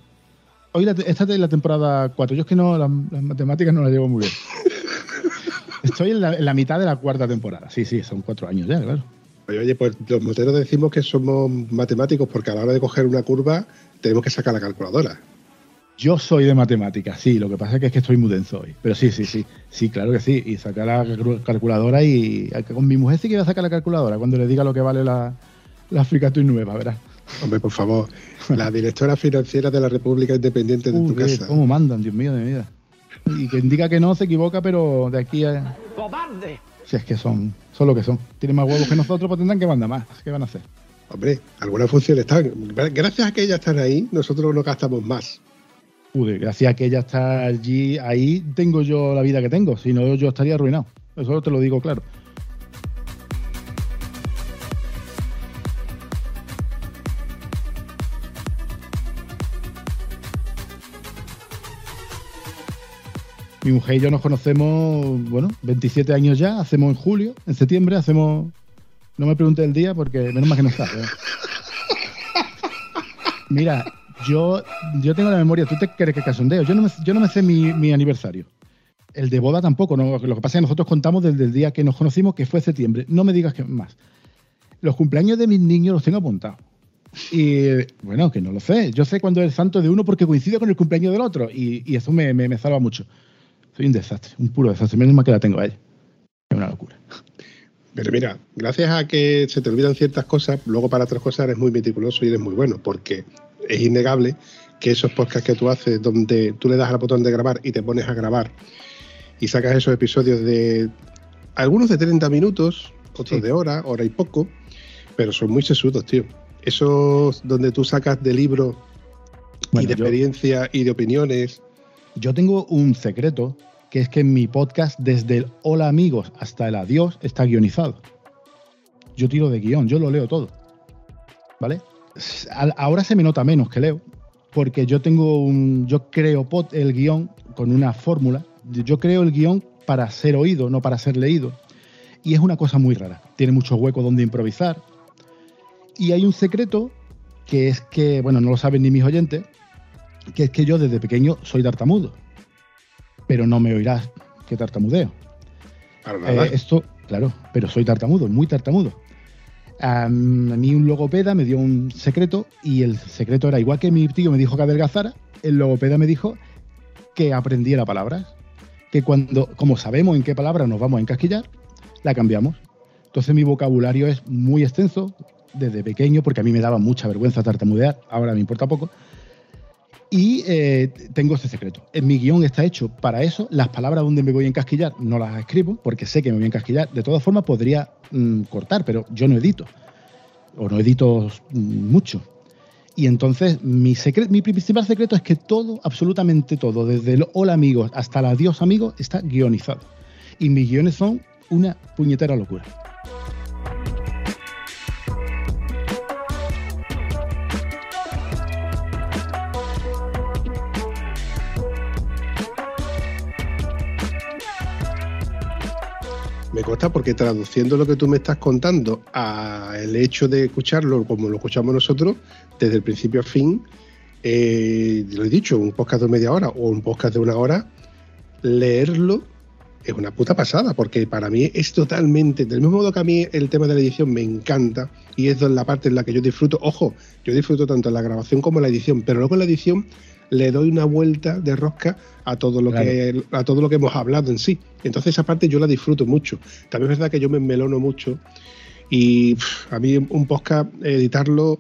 Hoy la, esta es la temporada 4. Yo es que no, las, las matemáticas no las llevo muy bien. Estoy en la, en la mitad de la cuarta temporada. Sí, sí, son cuatro años ya, claro. Oye, oye, pues los moteros decimos que somos matemáticos porque a la hora de coger una curva tenemos que sacar la calculadora. Yo soy de matemáticas, sí, lo que pasa es que, es que estoy muy denso hoy. Pero sí, sí, sí, sí, claro que sí. Y sacar la calcu- calculadora y con mi mujer sí que voy a sacar la calculadora cuando le diga lo que vale la, la Fricatoy nueva, verás. Hombre, por favor, la directora financiera de la República Independiente de tu casa. ¿Cómo mandan, Dios mío de mi vida? Y quien diga que no se equivoca, pero de aquí a... ¡Cobarde! Si es que son, son lo que son. Tienen más huevos que nosotros, pues tendrán que mandar más. ¿Qué van a hacer? Hombre, algunas funciones están. Gracias a que ellas están ahí, nosotros no gastamos más. Joder, gracias a que ella está allí, ahí tengo yo la vida que tengo. Si no, yo estaría arruinado. Eso te lo digo claro. Mi mujer y yo nos conocemos, bueno, 27 años ya, hacemos en julio, en septiembre hacemos... No me pregunte el día porque menos mal que no está. ¿eh? Mira, yo, yo tengo la memoria, tú te crees que casondeo. Yo no me, yo no me sé mi, aniversario. El de boda tampoco. Lo que pasa es que nosotros contamos desde el día que nos conocimos, que fue septiembre. No me digas que más. Los cumpleaños de mis niños los tengo apuntados. Y bueno, que no lo sé. Yo sé cuándo es el santo de uno porque coincide con el cumpleaños del otro. Y, eso me, salva mucho. Soy un desastre, un puro desastre. Menos mal que la tengo a. Es una locura. Pero mira, gracias a que se te olvidan ciertas cosas, luego para otras cosas eres muy meticuloso y eres muy bueno, porque es innegable que esos podcasts que tú haces, donde tú le das al botón de grabar y te pones a grabar y sacas esos episodios de algunos de 30 minutos, otros Sí. de hora, hora y poco, pero son muy sesudos, tío. Esos donde tú sacas de libros y de yo- experiencia y de opiniones. Yo tengo un secreto, que es que mi podcast, desde el hola amigos hasta el adiós, está guionizado. Yo tiro de guion, yo lo leo todo. ¿Vale? Ahora se me nota menos que leo, porque yo tengo un. Yo creo el guion con una fórmula. Yo creo el guion para ser oído, no para ser leído. Y es una cosa muy rara. Tiene muchos huecos donde improvisar. Y hay un secreto que es que, bueno, no lo saben ni mis oyentes, que es que yo desde pequeño soy tartamudo. Pero no me oirás que tartamudeo. Eh, esto, claro, pero soy tartamudo, muy tartamudo. Am, a mí un logopeda me dio un secreto y el secreto era igual que mi tío me dijo que adelgazara, el logopeda me dijo que aprendiera palabras, que cuando, como sabemos en qué palabra nos vamos a encasquillar, la cambiamos. Entonces mi vocabulario es muy extenso desde pequeño, porque a mí me daba mucha vergüenza tartamudear, ahora me importa poco. Y eh, tengo ese secreto. En mi guion está hecho para eso. Las palabras donde me voy a encasquillar no las escribo porque sé que me voy a encasquillar. De todas formas, podría mm, cortar, pero yo no edito. O no edito mm, mucho. Y entonces, mi, secre- mi principal secreto es que todo, absolutamente todo, desde el hola amigos hasta el adiós amigos, está guionizado. Y mis guiones son una puñetera locura. Me consta porque traduciendo lo que tú me estás contando al hecho de escucharlo como lo escuchamos nosotros, desde el principio a fin, eh, lo he dicho, un podcast de media hora o un podcast de una hora, leerlo es una puta pasada, porque para mí es totalmente, del mismo modo que a mí el tema de la edición me encanta y es la parte en la que yo disfruto, ojo, yo disfruto tanto la grabación como la edición, pero luego la edición le doy una vuelta de rosca a todo lo Claro. que a todo lo que hemos hablado en sí. Entonces esa parte yo la disfruto mucho. También es verdad que yo me melono mucho y pff, a mí un podcast editarlo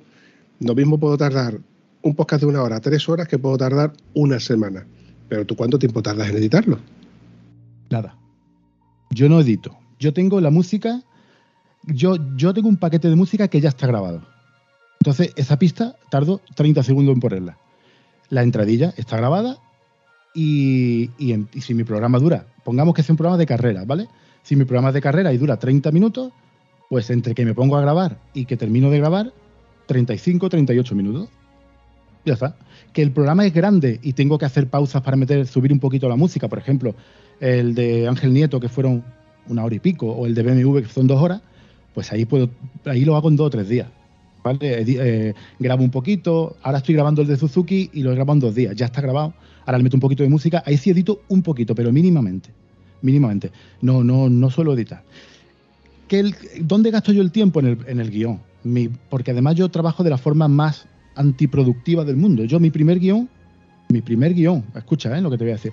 lo mismo puedo tardar un podcast de una hora, tres horas que puedo tardar una semana. Pero tú cuánto tiempo tardas en editarlo? Nada. Yo no edito. Yo tengo la música. Yo, yo tengo un paquete de música que ya está grabado. Entonces, esa pista tardo 30 segundos en ponerla. La entradilla está grabada y, y si mi programa dura, pongamos que es un programa de carrera, ¿vale? Si mi programa es de carrera y dura 30 minutos, pues entre que me pongo a grabar y que termino de grabar, 35, 38 minutos. Ya está. Que el programa es grande y tengo que hacer pausas para meter, subir un poquito la música, por ejemplo, el de Ángel Nieto, que fueron una hora y pico, o el de BMW, que son dos horas, pues ahí puedo, ahí lo hago en dos o tres días. ¿Vale? Edi- eh, grabo un poquito, ahora estoy grabando el de Suzuki y lo he grabado en dos días, ya está grabado, ahora le meto un poquito de música, ahí sí edito un poquito, pero mínimamente, mínimamente. No, no, no suelo editar. ¿Qué el- ¿Dónde gasto yo el tiempo? En el, guion. Porque además yo trabajo de la forma más antiproductiva del mundo. Yo mi primer guion, mi primer guion, escucha ¿eh? lo que te voy a decir.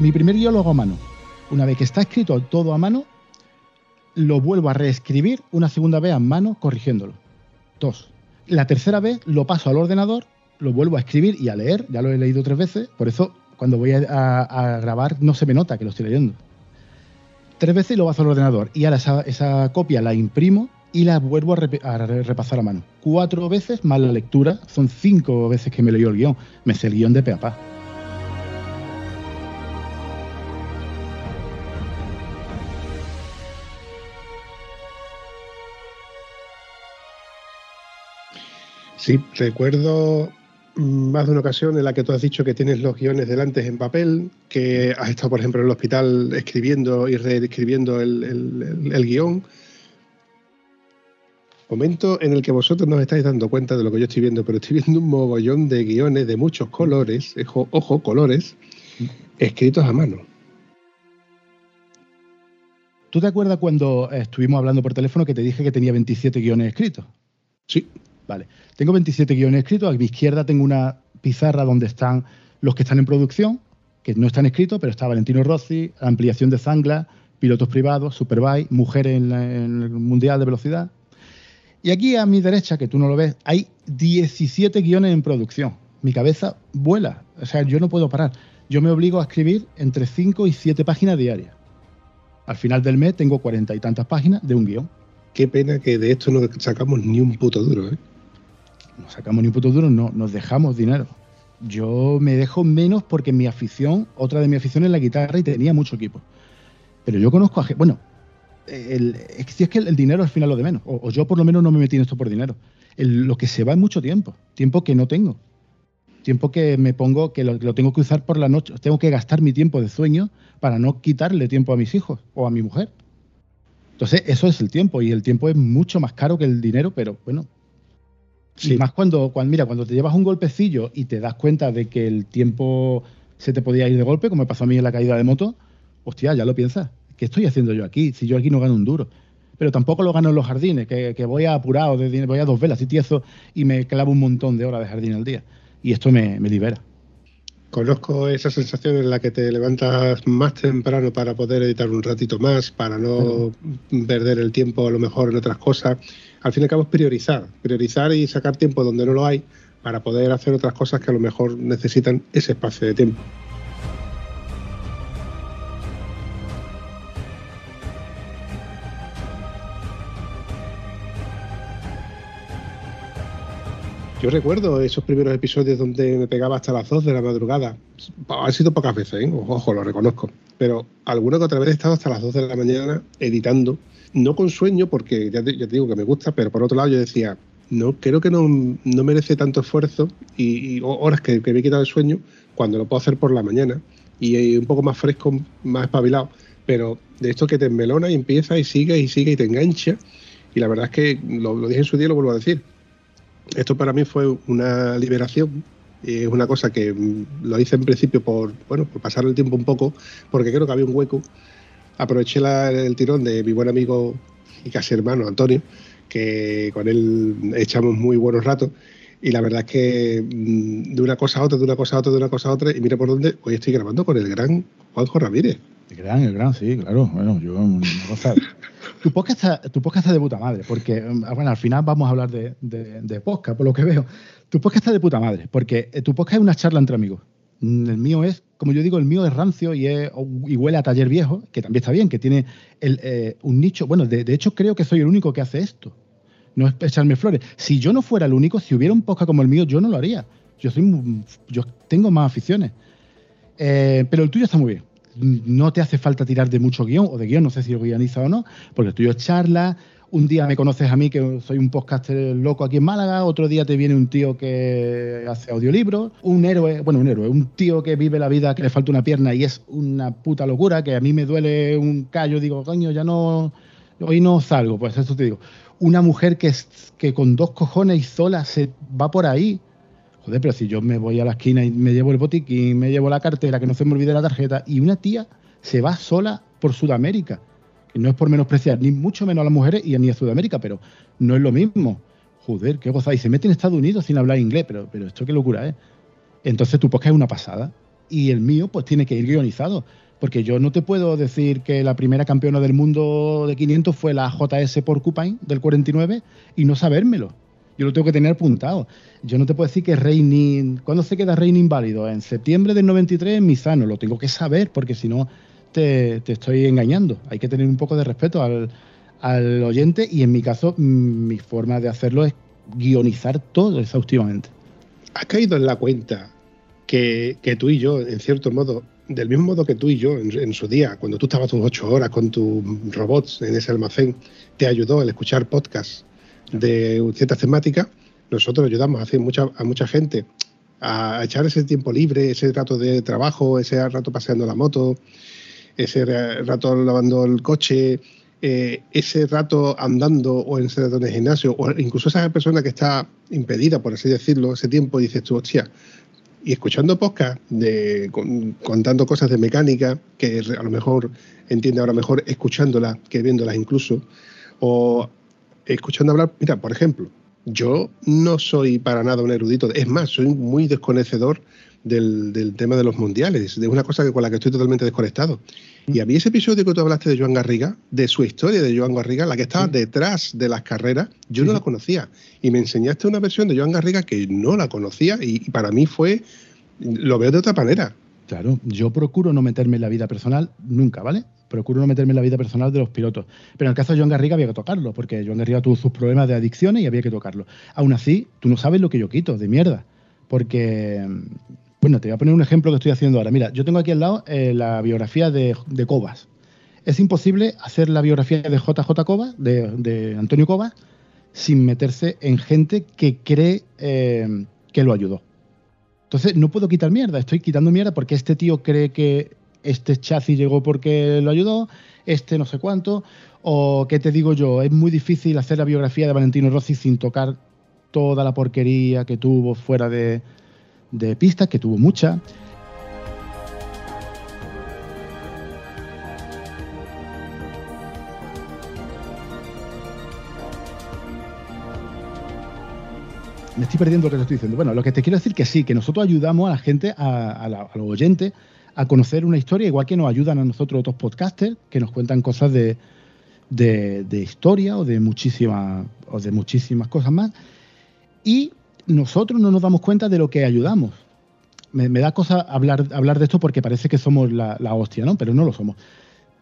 Mi primer guion lo hago a mano. Una vez que está escrito todo a mano, lo vuelvo a reescribir una segunda vez a mano corrigiéndolo. Dos. La tercera vez lo paso al ordenador, lo vuelvo a escribir y a leer, ya lo he leído tres veces, por eso cuando voy a, grabar no se me nota que lo estoy leyendo. Tres veces lo paso al ordenador y ahora esa, copia la imprimo y la vuelvo a, a re- repasar a mano. Cuatro veces más la lectura, son cinco veces que me leyó el guion. Me sé el guion de pe Sí, recuerdo mm, más de una ocasión en la que tú has dicho que tienes los guiones delante en papel, que has estado, por ejemplo, en el hospital escribiendo y reescribiendo el, el- el- el guion. Momento en el que vosotros no os estáis dando cuenta de lo que yo estoy viendo, pero estoy viendo un mogollón de guiones de muchos colores, ojo, ojo, colores, escritos a mano. ¿Tú te acuerdas cuando estuvimos hablando por teléfono que te dije que tenía 27 guiones escritos? Sí, Vale. Tengo 27 guiones escritos. A mi izquierda tengo una pizarra donde están los que están en producción, que no están escritos, pero está Valentino Rossi, ampliación de Zangla, pilotos privados, Superbike, mujeres en, en el Mundial de Velocidad. Y aquí a mi derecha, que tú no lo ves, hay 17 guiones en producción. Mi cabeza vuela. O sea, yo no puedo parar. Yo me obligo a escribir entre 5 y 7 páginas diarias. Al final del mes tengo cuarenta y tantas páginas de un guion. qué pena que de esto no sacamos ni un puto duro, ¿eh? No sacamos ni un puto duro, no, nos dejamos dinero. Yo me dejo menos porque mi afición, otra de mi afición es la guitarra y tenía mucho equipo. Pero yo conozco a gente, bueno, el, es que si es que el, dinero al final lo de menos, o, yo por lo menos no me metí en esto por dinero. Lo que se va es mucho tiempo, tiempo que no tengo. Tiempo que me pongo, que lo, lo tengo que usar por la noche, tengo que gastar mi tiempo de sueño para no quitarle tiempo a mis hijos o a mi mujer. Entonces, eso es el tiempo, y el tiempo es mucho más caro que el dinero, pero bueno, Sí. y más cuando, cuando, mira, cuando te llevas un golpecillo y te das cuenta de que el tiempo se te podía ir de golpe, como me pasó a mí en la caída de moto, hostia, ya lo piensas. ¿Qué estoy haciendo yo aquí? Si yo aquí no gano un duro. Pero tampoco lo gano en los jardines, que, que voy a apurado, voy a dos velas y tiezo y me clavo un montón de horas de jardín al día. Y esto me, me libera. Conozco esa sensación en la que te levantas más temprano para poder editar un ratito más, para no perder el tiempo a lo mejor en otras cosas. Al fin y al cabo es priorizar, priorizar y sacar tiempo donde no lo hay para poder hacer otras cosas que a lo mejor necesitan ese espacio de tiempo. Yo recuerdo esos primeros episodios donde me pegaba hasta las 2 de la madrugada. Han sido pocas veces, ¿eh? ojo, lo reconozco. Pero alguna que otra vez he estado hasta las 2 de la mañana editando. No con sueño, porque ya digo que me gusta, pero por otro lado yo decía, no creo que no, no merece tanto esfuerzo y, y horas que, me he quitado el sueño cuando lo puedo hacer por la mañana y un poco más fresco, más espabilado. Pero de esto que te enmelona y empieza y sigue y sigue y te engancha. Y la verdad es que lo, lo dije en su día y lo vuelvo a decir esto para mí fue una liberación. Es una cosa que mm, lo hice en principio por, bueno, por pasar el tiempo un poco, porque creo que había un hueco. Aproveché la- el tirón de mi buen amigo y casi hermano Antonio, que con él echamos muy buenos ratos. Y la verdad es que mm, de una cosa a otra, de una cosa a otra, de una cosa a otra, y mira por dónde, hoy estoy grabando con el gran Juanjo Ramírez. El gran, el gran, sí, claro. Bueno, yo una cosa- Tu podcast, está, tu podcast está de puta madre, porque, eh, bueno, al final vamos a hablar de, de, de podcast, por lo que veo. Tu podcast está de puta madre, porque eh, tu podcast es una charla entre amigos. El mío es, como yo digo, el mío es rancio y, es- y huele a taller viejo, que también está bien, que tiene el, eh, un nicho. Bueno, de, hecho, creo que soy el único que hace esto. No es echarme flores. Si yo no fuera el único, si hubiera un podcast como el mío, yo no lo haría. Yo, soy, yo tengo más aficiones. Eh, pero el tuyo está muy bien. No te hace falta tirar de mucho guion o de guion, no sé si lo guioniza o no, porque el tuyo es charla. Un día me conoces a mí, que soy un podcaster loco aquí en Málaga, otro día te viene un tío que hace audiolibros, un héroe, bueno, un héroe, un tío que vive la vida que le falta una pierna y es una puta locura, que a mí me duele un callo, digo, coño, ya no, hoy no salgo, pues eso te digo. Una mujer que, que con dos cojones y sola se va por ahí, Joder, pero si yo me voy a la esquina y me llevo el botiquín, me llevo la cartera, que no se me olvide la tarjeta, y una tía se va sola por Sudamérica, que no es por menospreciar, ni mucho menos a las mujeres y ni a Sudamérica, pero no es lo mismo. Joder, qué goza. Y se mete en Estados Unidos sin hablar inglés, pero, pero esto qué locura es. Entonces tu podcast es una pasada. Y el mío, pues tiene que ir guionizado. Porque yo no te puedo decir que la primera campeona del mundo de 500 fue la JS Porcupine del 49 y no sabérmelo. Yo lo tengo que tener apuntado. Yo no te puedo decir que Reini. ¿Cuándo se queda Reini inválido? En septiembre del 93 en Misano. Lo tengo que saber porque si no te, te estoy engañando. Hay que tener un poco de respeto al, al oyente y en mi caso, mm, mi forma de hacerlo es guionizar todo exhaustivamente. ¿Has caído en la cuenta que, que tú y yo, en cierto modo, del mismo modo que tú y yo en, su día, cuando tú estabas tus ocho horas con tus robots en ese almacén, te ayudó el escuchar podcasts de ciertas temáticas, nosotros ayudamos a, hacer mucha, a mucha gente a echar ese tiempo libre, ese rato de trabajo, ese rato paseando la moto, ese ra- rato lavando el coche, eh, ese rato andando o en ese en el gimnasio, o incluso esa persona que está impedida, por así decirlo, ese tiempo, dices tú, hostia, Y escuchando podcast de, con- contando cosas de mecánica, que a lo mejor entiende ahora mejor escuchándolas que viéndolas incluso, o escuchando hablar, mira, por ejemplo, yo no soy para nada un erudito, es más, soy muy desconocedor del, del tema de los mundiales, de una cosa que, con la que estoy totalmente desconectado. Y a mí ese episodio que tú hablaste de Joan Garriga, de su historia de Joan Garriga, la que estaba detrás de las carreras, yo no la conocía. Y me enseñaste una versión de Joan Garriga que no la conocía y, y para mí fue, lo veo de otra manera. Claro, yo procuro no meterme en la vida personal nunca, ¿vale? Procuro no meterme en la vida personal de los pilotos. Pero en el caso de Joan Garriga había que tocarlo, porque Joan Garriga tuvo sus problemas de adicciones y había que tocarlo. Aún así, tú no sabes lo que yo quito, de mierda. Porque, bueno, te voy a poner un ejemplo que estoy haciendo ahora. Mira, yo tengo aquí al lado eh, la biografía de, de Cobas. Es imposible hacer la biografía de JJ Cobas, de, Antonio Cobas, sin meterse en gente que cree eh, que lo ayudó. Entonces no puedo quitar mierda, estoy quitando mierda porque este tío cree que este chasis llegó porque lo ayudó, este no sé cuánto, o qué te digo yo, es muy difícil hacer la biografía de Valentino Rossi sin tocar toda la porquería que tuvo fuera de, de pista, que tuvo mucha. Me estoy perdiendo lo que te estoy diciendo. Bueno, lo que te quiero decir que sí, que nosotros ayudamos a la gente, a, a la- a los oyentes, a conocer una historia, igual que nos ayudan a nosotros otros podcasters que nos cuentan cosas de, de, historia o de, muchísimas, o de muchísimas cosas más. Y nosotros no nos damos cuenta de lo que ayudamos. Me, me da cosa hablar, hablar de esto porque parece que somos la, la hostia, ¿no? Pero no lo somos.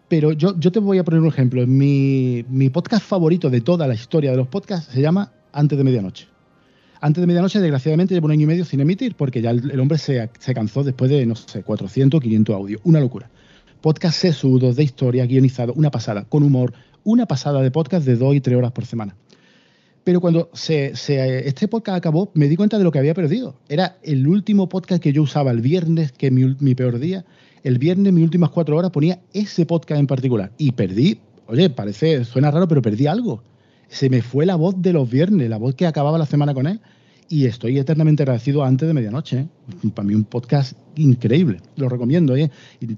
Pero yo, yo te voy a poner un ejemplo. Mi, mi podcast favorito de toda la historia de los podcasts se llama Antes de Medianoche. Antes de medianoche, desgraciadamente, llevo un año y medio sin emitir porque ya el, hombre se, se cansó después de, no sé, 400, 500 audios. Una locura. Podcast sesudos, de historia, guionizado, una pasada, con humor, una pasada de podcast de dos y tres horas por semana. Pero cuando se, se- este podcast acabó, me di cuenta de lo que había perdido. Era el último podcast que yo usaba el viernes, que es mi, mi peor día. El viernes, mis últimas cuatro horas, ponía ese podcast en particular. Y perdí, oye, parece, suena raro, pero perdí algo. Se me fue la voz de los viernes, la voz que acababa la semana con él. Y estoy eternamente agradecido antes de medianoche. Para mí un podcast increíble. Lo recomiendo. ¿eh?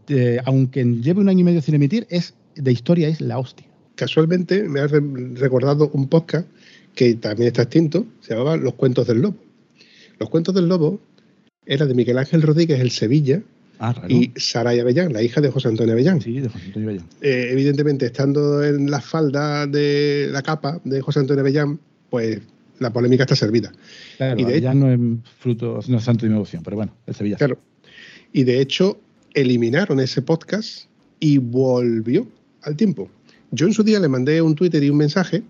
Eh, aunque lleve un año y medio sin emitir, es de historia es la hostia. Casualmente me ha re- recordado un podcast que también está extinto, se llamaba Los Cuentos del Lobo. Los Cuentos del Lobo era de Miguel Ángel Rodríguez, el Sevilla, Ah, y Saraya Avellán, la hija de José Antonio Avellán. Sí, de José Antonio Bellán. Eh, evidentemente, estando en la falda de la capa de José Antonio Avellán, pues la polémica está servida. Claro, Y de no es fruto, no es santo de mi devoción, pero bueno, el Sevilla. Claro. Y de hecho, eliminaron ese podcast y volvió al tiempo. Yo en su día le mandé un Twitter y un mensaje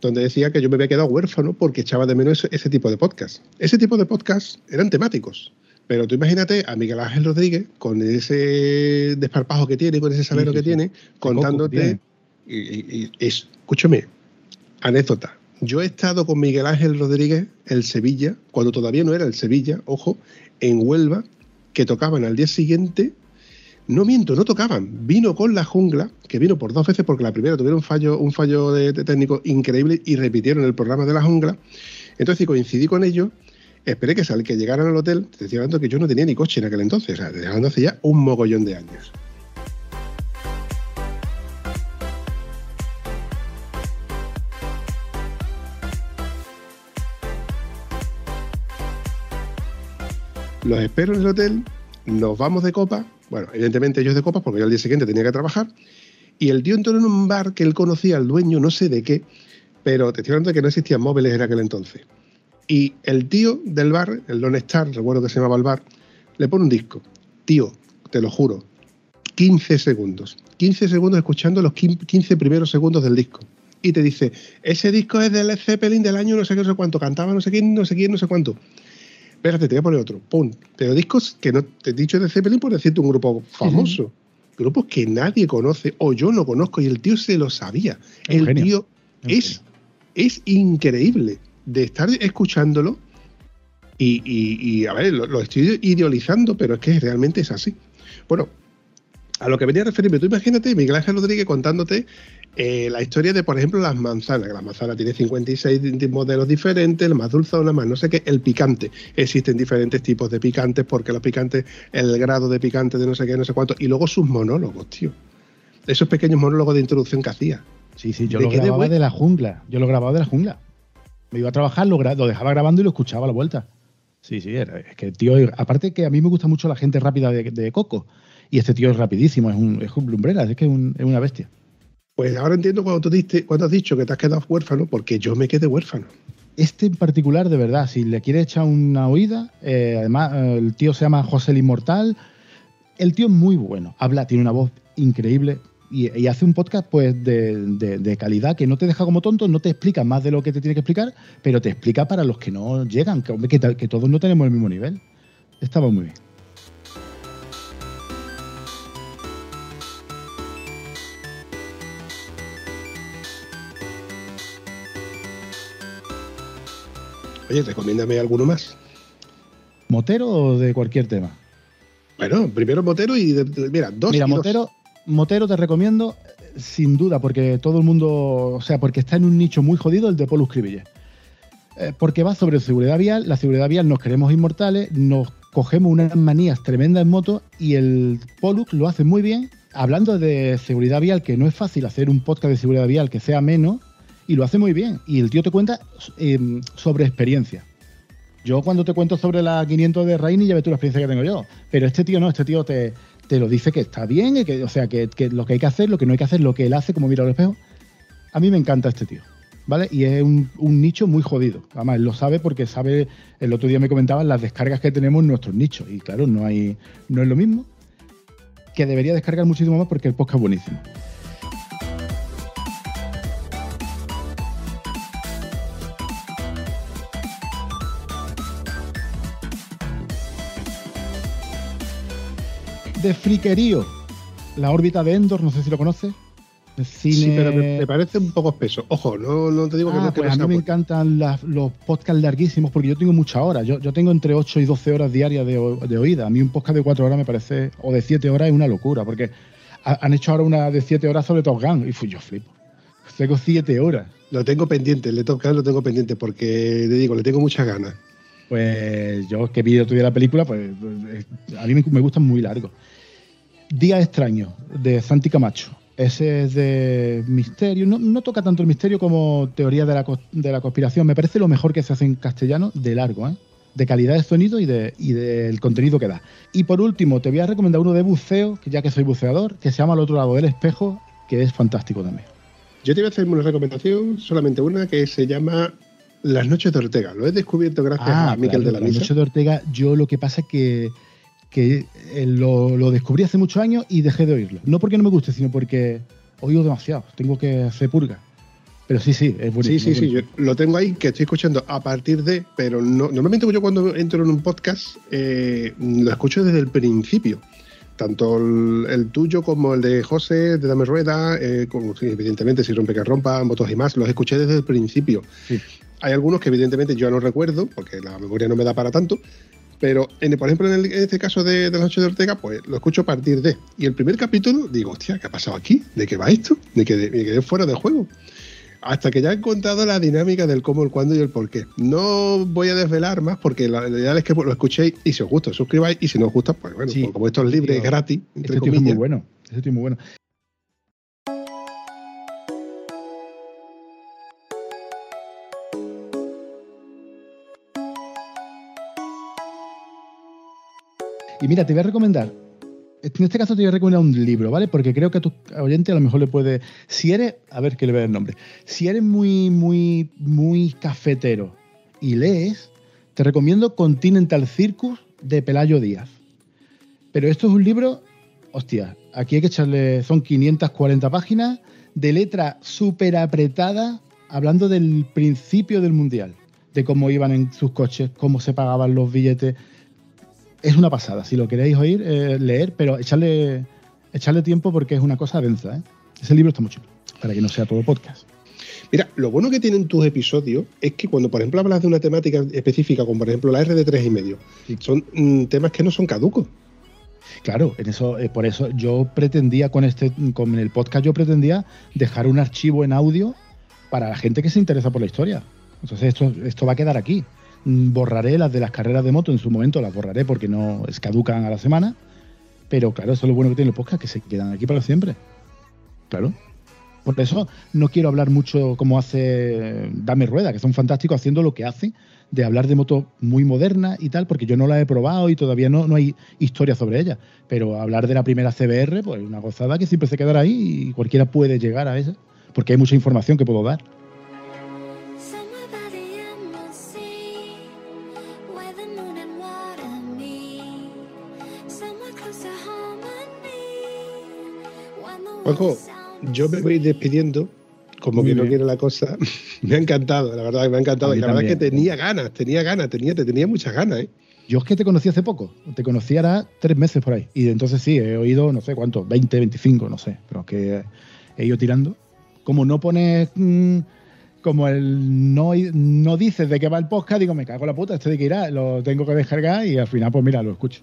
donde decía que yo me había quedado huérfano porque echaba de menos ese, ese tipo de podcast. Ese tipo de podcast eran temáticos. Pero tú imagínate a Miguel Ángel Rodríguez con ese desparpajo que tiene, con ese salero sí, que tiene, contándote. Y, y- y- es- escúchame, anécdota. Yo he estado con Miguel Ángel Rodríguez, el Sevilla, cuando todavía no era el Sevilla, ojo, en Huelva, que tocaban al día siguiente. No miento, no tocaban. Vino con la jungla, que vino por dos veces porque la primera tuvieron un fallo, un fallo de, de técnico increíble y repitieron el programa de la jungla. Entonces coincidí con ellos, esperé que, sal, que llegaran al hotel, te estoy hablando que yo no tenía ni coche en aquel entonces, o sea, hablando hace ya un mogollón de años. Los espero en el hotel, nos vamos de copa. Bueno, evidentemente ellos de copas porque yo al día siguiente tenía que trabajar. Y el tío entró en un bar que él conocía al dueño, no sé de qué, pero te estoy hablando que no existían móviles en aquel entonces. Y el tío del bar, el Lone Star, recuerdo que se llamaba el bar, le pone un disco. Tío, te lo juro, 15 segundos. 15 segundos escuchando los 15 primeros segundos del disco. Y te dice, ese disco es del Zeppelin del año no sé qué, no sé cuánto, cantaba no sé quién, no sé quién, no sé cuánto. Espérate, te voy a poner otro. Pum. Pero discos que no te he dicho de Zeppelin por decirte un grupo famoso. Grupos que nadie conoce o yo no conozco y el tío se lo sabía. El genio. tío es, es increíble de estar escuchándolo y, y- y, a ver, lo, lo estoy idealizando, pero es que realmente es así. Bueno, a lo que venía a referirme, tú imagínate Miguel Ángel Rodríguez contándote eh, la historia de, por ejemplo, las manzanas. que La manzana tiene 56 di- modelos diferentes, la más dulzona, más no sé qué. El picante. Existen diferentes tipos de picantes, porque los picantes, el grado de picante de no sé qué, no sé cuánto. Y luego sus monólogos, tío. Esos pequeños monólogos de introducción que hacía. Sí, sí, yo ¿De lo de grababa de la jungla. Yo lo grababa de la jungla. Me iba a trabajar, lo, lo dejaba grabando y lo escuchaba a la vuelta. Sí, sí, era- es que el tío, aparte que a mí me gusta mucho la gente rápida de, de Coco. Y este tío es rapidísimo, es un, es un lumbrera, es que es, un- es una bestia. Pues ahora entiendo cuando tú diste, cuando has dicho que te has quedado huérfano, porque yo me quedé huérfano. Este en particular, de verdad, si le quieres echar una oída, eh, además eh, el tío se llama José el Inmortal. El tío es muy bueno, habla, tiene una voz increíble y, y hace un podcast pues de, de- de calidad que no te deja como tonto, no te explica más de lo que te tiene que explicar, pero te explica para los que no llegan, que, todos no tenemos el mismo nivel. Estaba muy bien. Oye, recomiéndame alguno más. ¿Motero o de cualquier tema? Bueno, primero Motero y de- mira, dos Mira, y dos. Motero, te recomiendo sin duda, porque todo el mundo, o sea, porque está en un nicho muy jodido el de Polus Cribille. Eh, porque va sobre seguridad vial, la seguridad vial nos queremos inmortales, nos cogemos unas manías tremendas en moto y el Polus lo hace muy bien, hablando de seguridad vial, que no es fácil hacer un podcast de seguridad vial que sea menos, y lo hace muy bien. Y el tío te cuenta eh, sobre experiencia. Yo cuando te cuento sobre la 500 de Raini ya ves tú la experiencia que tengo yo. Pero este tío no, este tío te, te lo dice que está bien, y que, o sea, que, lo que hay que hacer, lo que no hay que hacer, lo que él hace, como mira al espejo. A mí me encanta este tío, ¿vale? Y es un, un nicho muy jodido. Además, él lo sabe porque sabe, el otro día me comentaban las descargas que tenemos en nuestros nichos. Y claro, no, hay, no es lo mismo. Que debería descargar muchísimo más porque el podcast es buenísimo. De friquerío. La órbita de Endor, no sé si lo conoces. Cine... Sí, pero me, me parece un poco espeso. Ojo, no, no te digo que Ah, no que pues a mí me encantan las- los podcasts larguísimos porque yo tengo muchas horas. Yo, yo tengo entre 8 y 12 horas diarias de, de oída. A mí un podcast de 4 horas me parece, o de 7 horas es una locura porque ha- han hecho ahora una de 7 horas sobre Top Gun y fui yo flipo. Tengo 7 horas. Lo tengo pendiente, el de Top Gun lo tengo pendiente porque te digo, le tengo muchas ganas. Pues yo que otro día la película, pues eh, a mí me, me gustan muy largos. Día extraño, de Santi Camacho. Ese es de misterio. No, toca tanto el misterio como teoría de la, de la conspiración. Me parece lo mejor que se hace en castellano de largo, ¿eh? de calidad de sonido y, de, y del contenido que da. Y por último, te voy a recomendar uno de buceo, que ya que soy buceador, que se llama Al otro lado del espejo, que es fantástico también. Yo te voy a hacer una recomendación, solamente una, que se llama Las noches de Ortega. Lo he descubierto gracias a Miquel Ah, claro, de la Misa. Noche de Ortega, yo lo que pasa es que, que eh, lo, lo descubrí hace muchos años y dejé de oírlo. No porque no me guste, sino porque oigo demasiado. Tengo que hacer purga. Pero sí, sí, es Sí, buenísimo. sí, sí, yo buenísimo. lo tengo ahí, que estoy escuchando a partir de, pero no, normalmente yo cuando entro en un podcast eh, lo escucho desde el principio. Tanto el, el tuyo como el de José, de Dame Rueda, eh, sí, evidentemente si rompe que rompa, motos y más, los escuché desde el principio. Sí. Hay algunos que evidentemente yo no recuerdo, porque la memoria no me da para tanto, pero en, por ejemplo en, el- en este caso de, de la noche de Ortega, pues lo escucho a partir de. Y el primer capítulo digo, hostia, ¿qué ha pasado aquí? ¿De qué va esto? De que me quedé fuera de juego. Hasta que ya he encontrado la dinámica del cómo, el cuándo y el por qué. No voy a desvelar más porque la, idea es que lo escuchéis y si os gusta, os suscribáis y si no os gusta, pues bueno, Sí. pues como esto es libre, es gratis, entre Este tío es muy comillas. bueno. Este es muy bueno. Y mira, te voy a recomendar. En este caso te voy a recomendar un libro, ¿vale? Porque creo que a tu oyente a lo mejor le puede. Si eres. A ver que le vea el nombre. Si eres muy, muy, muy cafetero y lees, te recomiendo Continental Circus de Pelayo Díaz. Pero esto es un libro, hostia, aquí hay que echarle, son 540 páginas de letra súper apretada, hablando del principio del Mundial, de cómo iban en sus coches, cómo se pagaban los billetes. Es una pasada, si lo queréis oír, eh, leer, pero echarle, echarle tiempo porque es una cosa densa. ¿eh? Ese libro está muy chulo, para que no sea todo podcast. Mira, lo bueno que tienen tus episodios es que cuando, por ejemplo, hablas de una temática específica, como por ejemplo la R de tres y medio, son mm, temas que no son caducos. Claro, en eso, eh, por eso yo pretendía con este, con el podcast yo pretendía dejar un archivo en audio para la gente que se interesa por la historia. Entonces esto, esto va a quedar aquí. Borraré las de las carreras de moto en su momento, las borraré porque no es caducan a la semana. Pero claro, eso es lo bueno que tiene el podcast, que se quedan aquí para siempre. Claro. Por eso no quiero hablar mucho como hace Dame Rueda, que son fantásticos haciendo lo que hacen, de hablar de moto muy moderna y tal, porque yo no la he probado y todavía no, no hay historia sobre ella. Pero hablar de la primera CBR, pues una gozada que siempre se quedará ahí y cualquiera puede llegar a esa, porque hay mucha información que puedo dar. Juanjo, yo me voy despidiendo, como Muy que no quiero la cosa. me ha encantado, la verdad que me ha encantado. Y la verdad es que también. tenía ganas, tenía ganas, tenía, te tenía muchas ganas, ¿eh? Yo es que te conocí hace poco, te conocí ahora tres meses por ahí. Y entonces sí, he oído, no sé cuánto, 20, 25, no sé, pero que he ido tirando. Como no pones, mm, como el no, no dices de qué va el podcast, digo, me cago en la puta, este de que irá, lo tengo que descargar y al final, pues mira, lo escucho.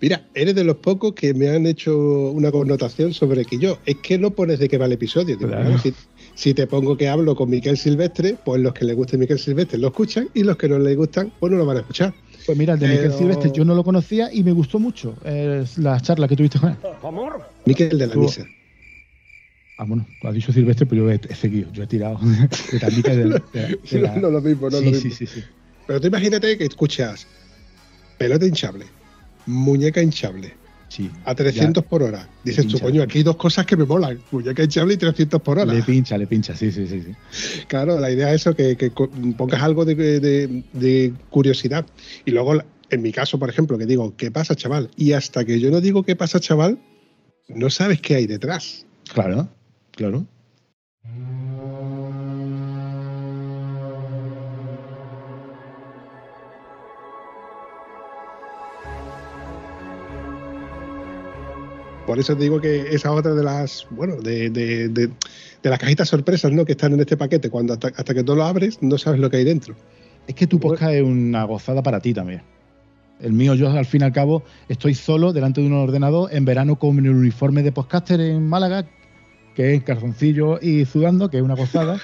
Mira, eres de los pocos que me han hecho una connotación sobre que yo, es que no pones de qué va el episodio. Digo, Claro. claro, si, si te pongo que hablo con Miquel Silvestre, pues los que les guste Miquel Silvestre lo escuchan y los que no les gustan, pues no lo van a escuchar. Pues mira, el de Miguel Pero- Silvestre yo no lo conocía y me gustó mucho eh, la charla que tuviste con él. Miquel de la misa. Ah, bueno, lo has dicho Silvestre, pero yo he, he seguido, yo he tirado de Tandica y de, de- de la- No, no lo mismo, no sí, lo sí, mismo. sí, sí. Pero tú imagínate que escuchas pelota hinchable, muñeca hinchable, sí. a 300 por hora. Dices tú, coño, aquí hay dos cosas que me molan, muñeca hinchable y 300 por hora. Le pincha, le pincha, sí, sí, sí. sí. Claro, la idea es eso, que, pongas algo de, de- de curiosidad. Y luego, en mi caso, por ejemplo, que digo, ¿qué pasa, chaval? Y hasta que yo no digo qué pasa, chaval, no sabes qué hay detrás. Claro, claro. Por eso te digo que esa es otra de las, bueno, de, de- de- de las cajitas sorpresas, ¿no? Que están en este paquete. Cuando hasta, hasta que tú lo abres, no sabes lo que hay dentro. Es que tu podcast es una gozada para ti también. El mío, yo al fin y al cabo estoy solo delante de un ordenador en verano con el uniforme de podcaster en Málaga, que es calzoncillo y sudando, que es una gozada.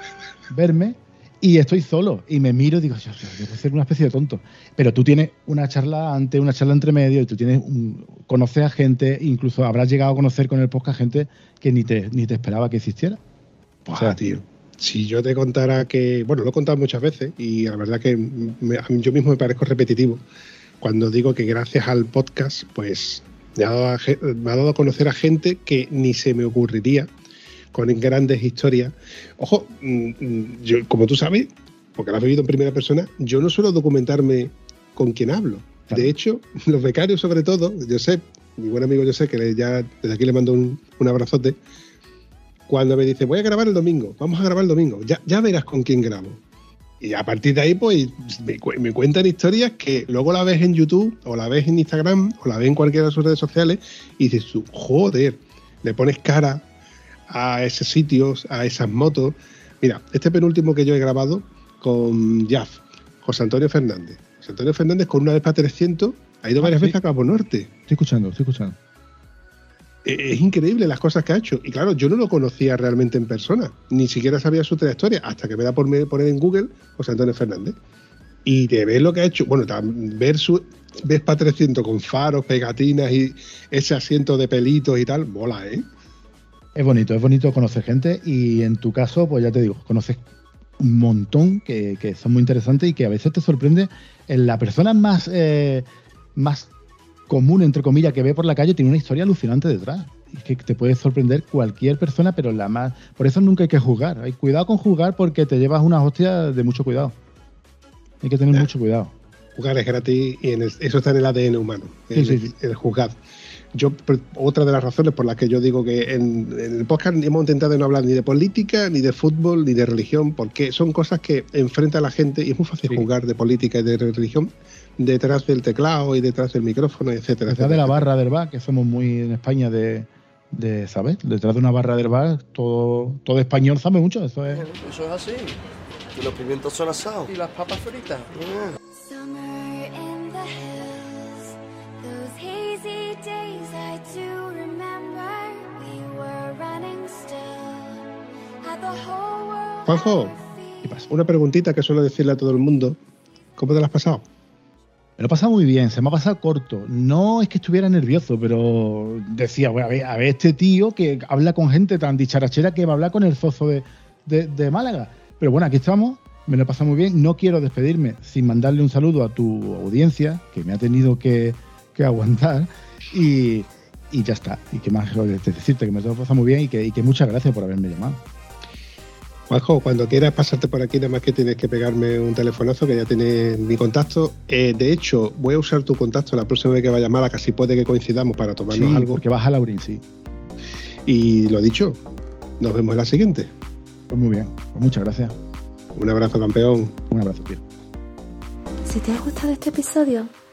verme y estoy solo y me miro y digo, Dios, debo ser una especie de tonto. Pero tú tienes una charla antes, una charla entre medio y tú tienes un, conoces a gente, incluso habrás llegado a conocer con el podcast gente que ni te, ni te esperaba que existiera. Buah, O sea, tío. Si yo te contara que, bueno, lo he contado muchas veces y la verdad que me- a mí- yo mismo me parezco repetitivo cuando digo que gracias al podcast, pues me ha, dado a, ge- me ha dado a conocer a gente que ni se me ocurriría con grandes historias. Ojo, mm, mm, yo, como tú sabes, porque lo has vivido en primera persona, yo no suelo documentarme con quien hablo. Claro. De hecho, los becarios sobre todo, Josep, mi buen amigo Josep, que le- ya desde aquí le mando un, un abrazote, cuando me dice, voy a grabar el domingo, vamos a grabar el domingo, ya, ya verás con quién grabo. Y a partir de ahí, pues me, cu- me cuentan historias que luego la ves en YouTube, o la ves en Instagram, o la ves en cualquiera de sus redes sociales, y dices tú, joder, le pones cara a esos sitios, a esas motos. Mira, este penúltimo que yo he grabado con Jaf, José Antonio Fernández. José Antonio Fernández con una Vespa 300 ha ido Ah, varias sí. veces a Cabo Norte. Estoy escuchando, estoy escuchando. Eh, Es increíble las cosas que ha hecho. Y claro, yo no lo conocía realmente en persona, ni siquiera sabía su trayectoria, hasta que me da por poner en Google José Antonio Fernández. Y de ver lo que ha hecho, bueno, ver su Vespa 300 con faros, pegatinas y ese asiento de pelitos y tal, mola, ¿eh? Es bonito, es bonito conocer gente y en tu caso, pues ya te digo, conoces un montón que, que son muy interesantes y que a veces te sorprende. En la persona más, eh, más común, entre comillas, que ve por la calle tiene una historia alucinante detrás. Y es que te puede sorprender cualquier persona, pero la más... Por eso nunca hay que juzgar. Hay cuidado con juzgar porque te llevas unas hostias de mucho cuidado. Hay que tener Ya. mucho cuidado. Jugar es gratis y en el- eso está en el ADN humano, Sí, el, sí, sí. el juzgar. Yo, otra de las razones por las que yo digo que en, en el podcast hemos intentado no hablar ni de política, ni de fútbol, ni de religión, porque son cosas que enfrenta a la gente y es muy fácil Sí. jugar de política y de religión detrás del teclado y detrás del micrófono, etcétera. Detrás de la barra del bar, que somos muy en España de, de ¿sabes? Detrás de una barra del bar, todo, todo español sabe mucho. Eso es... Eso es así. Y los pimientos son asados. Y las papas fritas. Summer Juanjo. ¿Qué pasa? una preguntita que suelo decirle a todo el mundo. ¿Cómo te la has pasado? Me lo he pasado muy bien, se me ha pasado corto. No es que estuviera nervioso, pero decía, bueno, a ver, a ver, este tío que habla con gente tan dicharachera que va a hablar con el zozo de, de- de Málaga. Pero bueno, aquí estamos, me lo he pasado muy bien. No quiero despedirme sin mandarle un saludo a tu audiencia, que me ha tenido que, que aguantar. Y, y ya está. Y que más que decirte que me he pasado muy bien y que, y que muchas gracias por haberme llamado. Juanjo, cuando quieras pasarte por aquí, nada más que tienes que pegarme un telefonazo, que ya tienes mi contacto. Eh, de hecho, voy a usar tu contacto la próxima vez que vaya a Málaga, si puede que coincidamos para tomarnos Sí, algo. porque vas a Laurín, sí. Y lo dicho, nos vemos en la siguiente. Pues muy bien. Pues muchas gracias. Un abrazo, campeón. Un abrazo, tío. Si te ha gustado este episodio,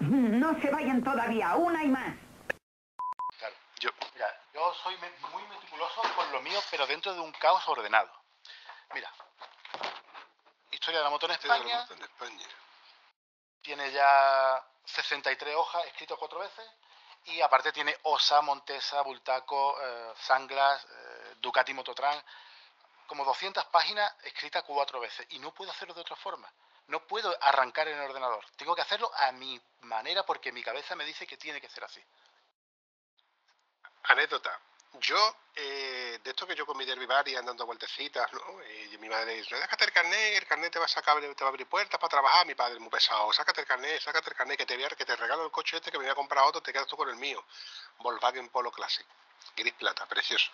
No se vayan todavía, una y más. Claro, yo, mira, yo soy me- muy meticuloso con lo mío, pero dentro de un caos ordenado. Mira, historia de la moto en España, en España. tiene ya 63 hojas, escrito cuatro veces, y aparte tiene Osa, Montesa, Bultaco, eh, Sanglas, eh, Ducati Mototran, como 200 páginas escritas cuatro veces, y no puedo hacerlo de otra forma. No puedo arrancar en el ordenador. Tengo que hacerlo a mi manera porque mi cabeza me dice que tiene que ser así. Anécdota. Yo, eh, de esto que yo con mi derby y andando vueltecitas, ¿no? Y mi madre dice, sácate el carnet, el carnet te va a sacar, abrir puertas para trabajar. Mi padre muy pesado, sácate el carnet, sácate el carnet, que te, voy a- que te regalo el coche este que me voy a comprar otro, te quedas tú con el mío. Volkswagen Polo Classic, gris plata, precioso.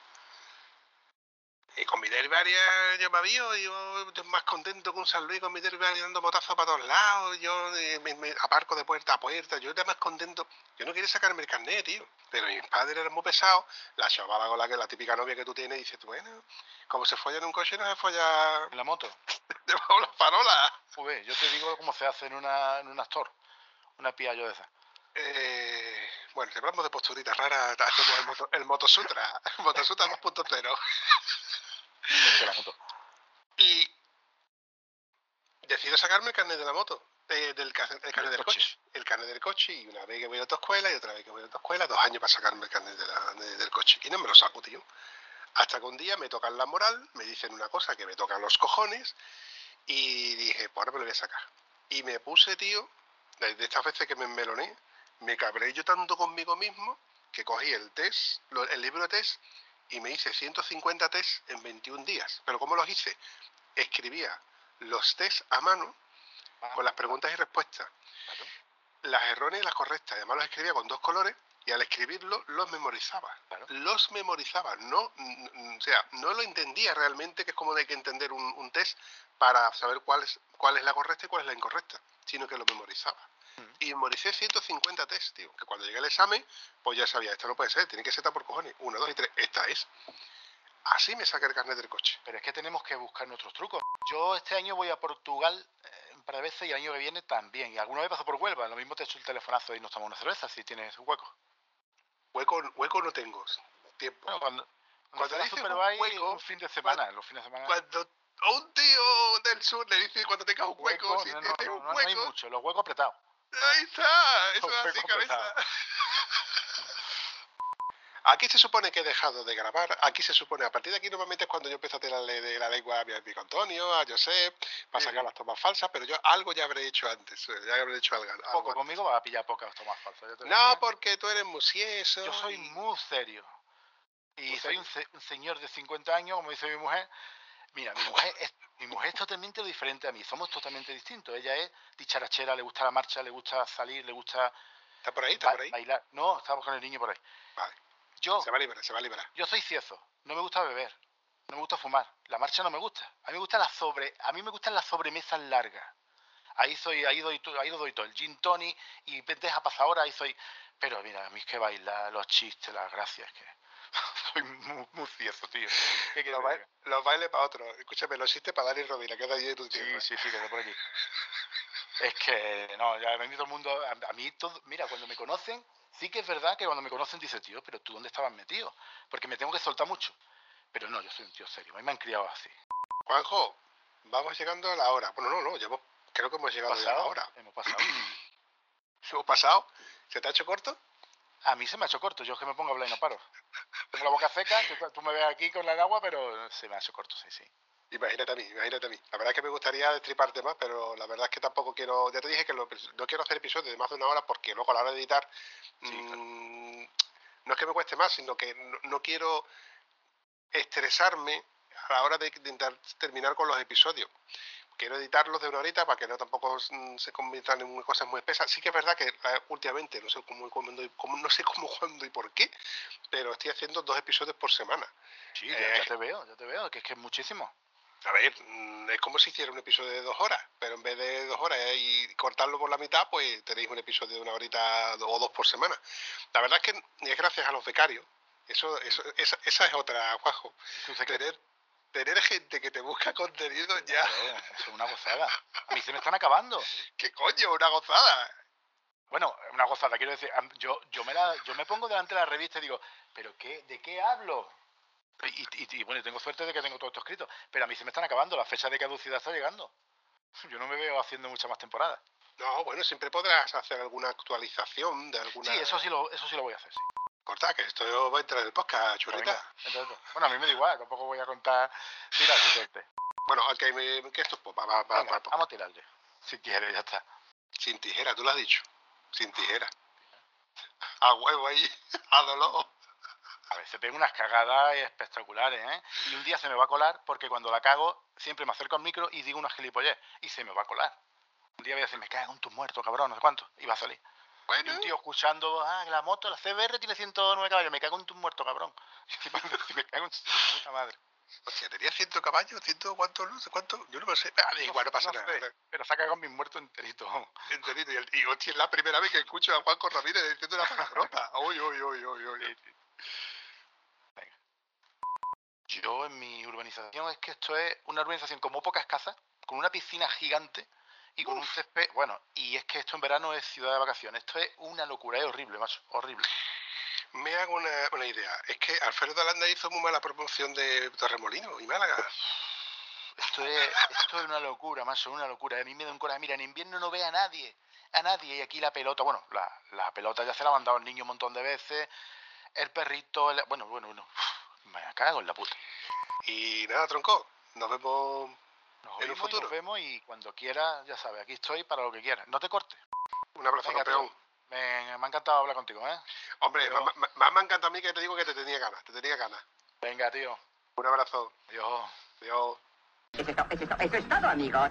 Y con mi derby yo me avío, yo estoy más contento que un San Luis con mi derby dando motazos para todos lados, yo eh, me, me aparco de puerta a puerta, yo estoy más contento. Yo no quería sacarme el carnet, tío. Pero mis padres eran muy pesados. La chavala con la que la típica novia que tú tienes dice, bueno, como se folla en un coche, no se folla En la moto. debajo de las farolas. Joder, yo te digo cómo se hace en una, en un actor. Una piallo de esa. Eh, bueno, si hablamos de posturitas raras, hacemos el, moto, el Motosutra, el Motosutra 2.0. De la moto. Y decido sacarme el carnet de la moto, eh, del, el carnet del coche. coche. El carnet del coche, y una vez que voy a tu escuela y otra vez que voy a tu escuela, dos años para sacarme el carnet de la- de- del coche. Y no me lo saco, tío. Hasta que un día me tocan la moral, me dicen una cosa que me tocan los cojones, y dije, pues ahora me lo voy a sacar. Y me puse, tío, de estas veces que me meloné, me cabré yo tanto conmigo mismo que cogí el test, el libro de test, y me hice 150 test en 21 días. ¿Pero cómo los hice? Escribía los test a mano con las preguntas y respuestas. Claro. Las erróneas y las correctas. Además los escribía con dos colores y al escribirlo los memorizaba. Claro. Los memorizaba. No, o sea, no lo entendía realmente, que es como hay que entender un, un test para saber cuál es, cuál es la correcta y cuál es la incorrecta, sino que lo memorizaba. Y memoricé 150 test, tío. Que cuando llegué al examen, pues ya sabía, esto no puede ser, tiene que ser esta por cojones. Uno, dos y tres, esta es. Así me saqué el carnet del coche. Pero es que tenemos que buscar nuestros trucos. Yo este año voy a Portugal eh, un par de veces y el año que viene también. Y alguna vez paso por Huelva. Lo mismo te echo el telefonazo y nos tomamos una cerveza si tienes un hueco. Hueco, hueco no tengo. Tiempo. Bueno, cuando, Cuando cuando dices un hueco, un fin de semana. Los fines de semana. Cuando a un tío del sur le dice cuando tengas un hueco, Hueco, si no, no, tienes no, un no, no hay hueco, mucho, los huecos apretados. Ahí está, eso es así, cabeza. Aquí se supone que he dejado de grabar, aquí se supone, a partir de aquí normalmente es cuando yo empiezo a tirarle de la lengua a mi amigo Antonio, a Josep, para sacar las tomas falsas, pero yo algo ya habré hecho antes, eh, ya habré hecho algo. algo Poco, antes. conmigo vas a pillar pocas tomas falsas. yo te No, ¿eh? porque tú eres musieso. Yo soy muy serio. Y Muy soy un, se- un señor de 50 años, como dice mi mujer. Mira, mi mujer, es, mi mujer es totalmente diferente a mí. Somos totalmente distintos. Ella es dicharachera, le gusta la marcha, le gusta salir, le gusta ¿Está por ahí? ¿Está por ahí? bailar. No, estamos con el niño por ahí. Vale, Yo, se va a liberar, se va a liberar. yo soy ciezo. No me gusta beber. No me gusta fumar. La marcha no me gusta. A mí me gusta la sobre, a mí me gustan las sobremesas largas. Ahí soy, ahí doy, ahí doy todo. El gin tonic y deja pasar ahora, ahí soy. Pero mira, a mí es que bailar, los chistes, las gracias, que soy muy, muy tío. ¿Qué quieres Los, ba- los bailes para otro. Escúchame, lo existe para Dani Rovira, que es de allí de tu Sí, tierra. sí, sí, que de por aquí. Es que, no, ya me todo el mundo, a, a mí todo, mira, cuando me conocen, sí que es verdad que cuando me conocen dicen, tío, pero tú dónde estabas metido, porque me tengo que soltar mucho. Pero no, yo soy un tío serio, a mí me han criado así. Juanjo, vamos llegando a la hora. Bueno, no, no, llevo, creo que hemos llegado ya a la hora. hemos pasado. ¿Hemos pasado? ¿Se te ha hecho corto? A mí se me ha hecho corto, yo es que me pongo a hablar y no paro. Tengo la boca seca, tú, tú me ves aquí con el agua, pero se me ha hecho corto, sí, sí. Imagínate a mí, imagínate a mí. La verdad es que me gustaría destriparte más, pero la verdad es que tampoco quiero. Ya te dije que lo- no quiero hacer episodios de más de una hora porque luego a la hora de editar. Sí, claro. mm, no es que me cueste más, sino que no, no quiero estresarme a la hora de intentar terminar con los episodios. Quiero editarlos de una horita para que no tampoco mm, se conviertan en cosas muy espesas. Sí que es verdad que eh, últimamente, no sé cómo, cuándo no sé cómo, cuándo y por qué, pero estoy haciendo dos episodios por semana. Sí, ya, Eh. ya te veo, ya te veo, que es que es muchísimo. A ver, mm, es como si hiciera un episodio de dos horas, pero en vez de dos horas eh, y cortarlo por la mitad, pues tenéis un episodio de una horita o dos por semana. La verdad es que es gracias a los becarios. Eso, eso, esa, esa es otra, Juanjo. Tener, tener gente que te busca contenido ya. Es una gozada. A mí se me están acabando. ¿Qué coño? Una gozada. Bueno, una gozada, quiero decir, yo, yo, me la, yo me pongo delante de la revista y digo, ¿pero qué, de qué hablo? Y, y- y, bueno, tengo suerte de que tengo todo esto escrito, pero a mí se me están acabando, la fecha de caducidad está llegando. Yo no me veo haciendo muchas más temporadas. No, bueno, siempre podrás hacer alguna actualización de alguna. Sí, eso sí lo, eso sí lo voy a hacer, sí. Corta, que esto va a entrar en el podcast, Pero churrita. bueno, a mí me da igual, tampoco voy a contar. Tira, suerte. Bueno, ok, me, que esto pues, va, va, va- Venga, va- vamos a tirarle. Si quieres, ya está. Sin tijera, tú lo has dicho. Sin tijera. A huevo ahí, a dolor. A veces pego unas cagadas espectaculares, ¿eh? Y un día se me va a colar porque cuando la cago siempre me acerco al micro y digo unas gilipollez y se me va a colar. Un día voy a decir, me cago en tus muertos, cabrón, no sé cuánto, y va a salir. Y un tío escuchando, ah, la moto, la CBR tiene 109 caballos, me cago en tus muertos, cabrón. Me cago en tu puta madre. hostia, tenía 100 caballos, 100 cuánto, no sé cuánto. Yo no me sé. Da igual, no pasa No nada. sé, pero se ha cagado mis muertos enteritos. Entendido. Y, el- y, hostia, es la primera vez que escucho a Juanjo Ramírez diciendo una palabrota. Uy, uy, uy, uy, uy. Venga. Yo en mi urbanización es que esto es una urbanización como pocas casas, con una piscina gigante y con un césped. Bueno, y es que esto en verano es ciudad de vacaciones. Esto es una locura, es horrible, macho, horrible. Me hago una, una idea. Es que Alfredo Alanda hizo muy mala promoción de Torremolino y Málaga. Esto es, esto es una locura, macho, una locura. A mí me da un coraje. Mira, en invierno no ve a nadie, a nadie. Y aquí la pelota, bueno, la, la pelota ya se la ha mandado el niño un montón de veces. El perrito, el- bueno, bueno, bueno. Me cago en la puta. Y nada, tronco. Nos vemos. Nos En un y futuro. nos vemos y cuando quieras, ya sabes, aquí estoy para lo que quieras. No te cortes. Un abrazo, Venga, campeón. Me, me ha encantado hablar contigo, ¿eh? Hombre, Pero- más, más- más me encanta a mí que te digo que te tenía ganas. Te tenía ganas. Venga, tío. Un abrazo. Adiós. Adiós. Eso es to- eso es to- eso es todo, amigos.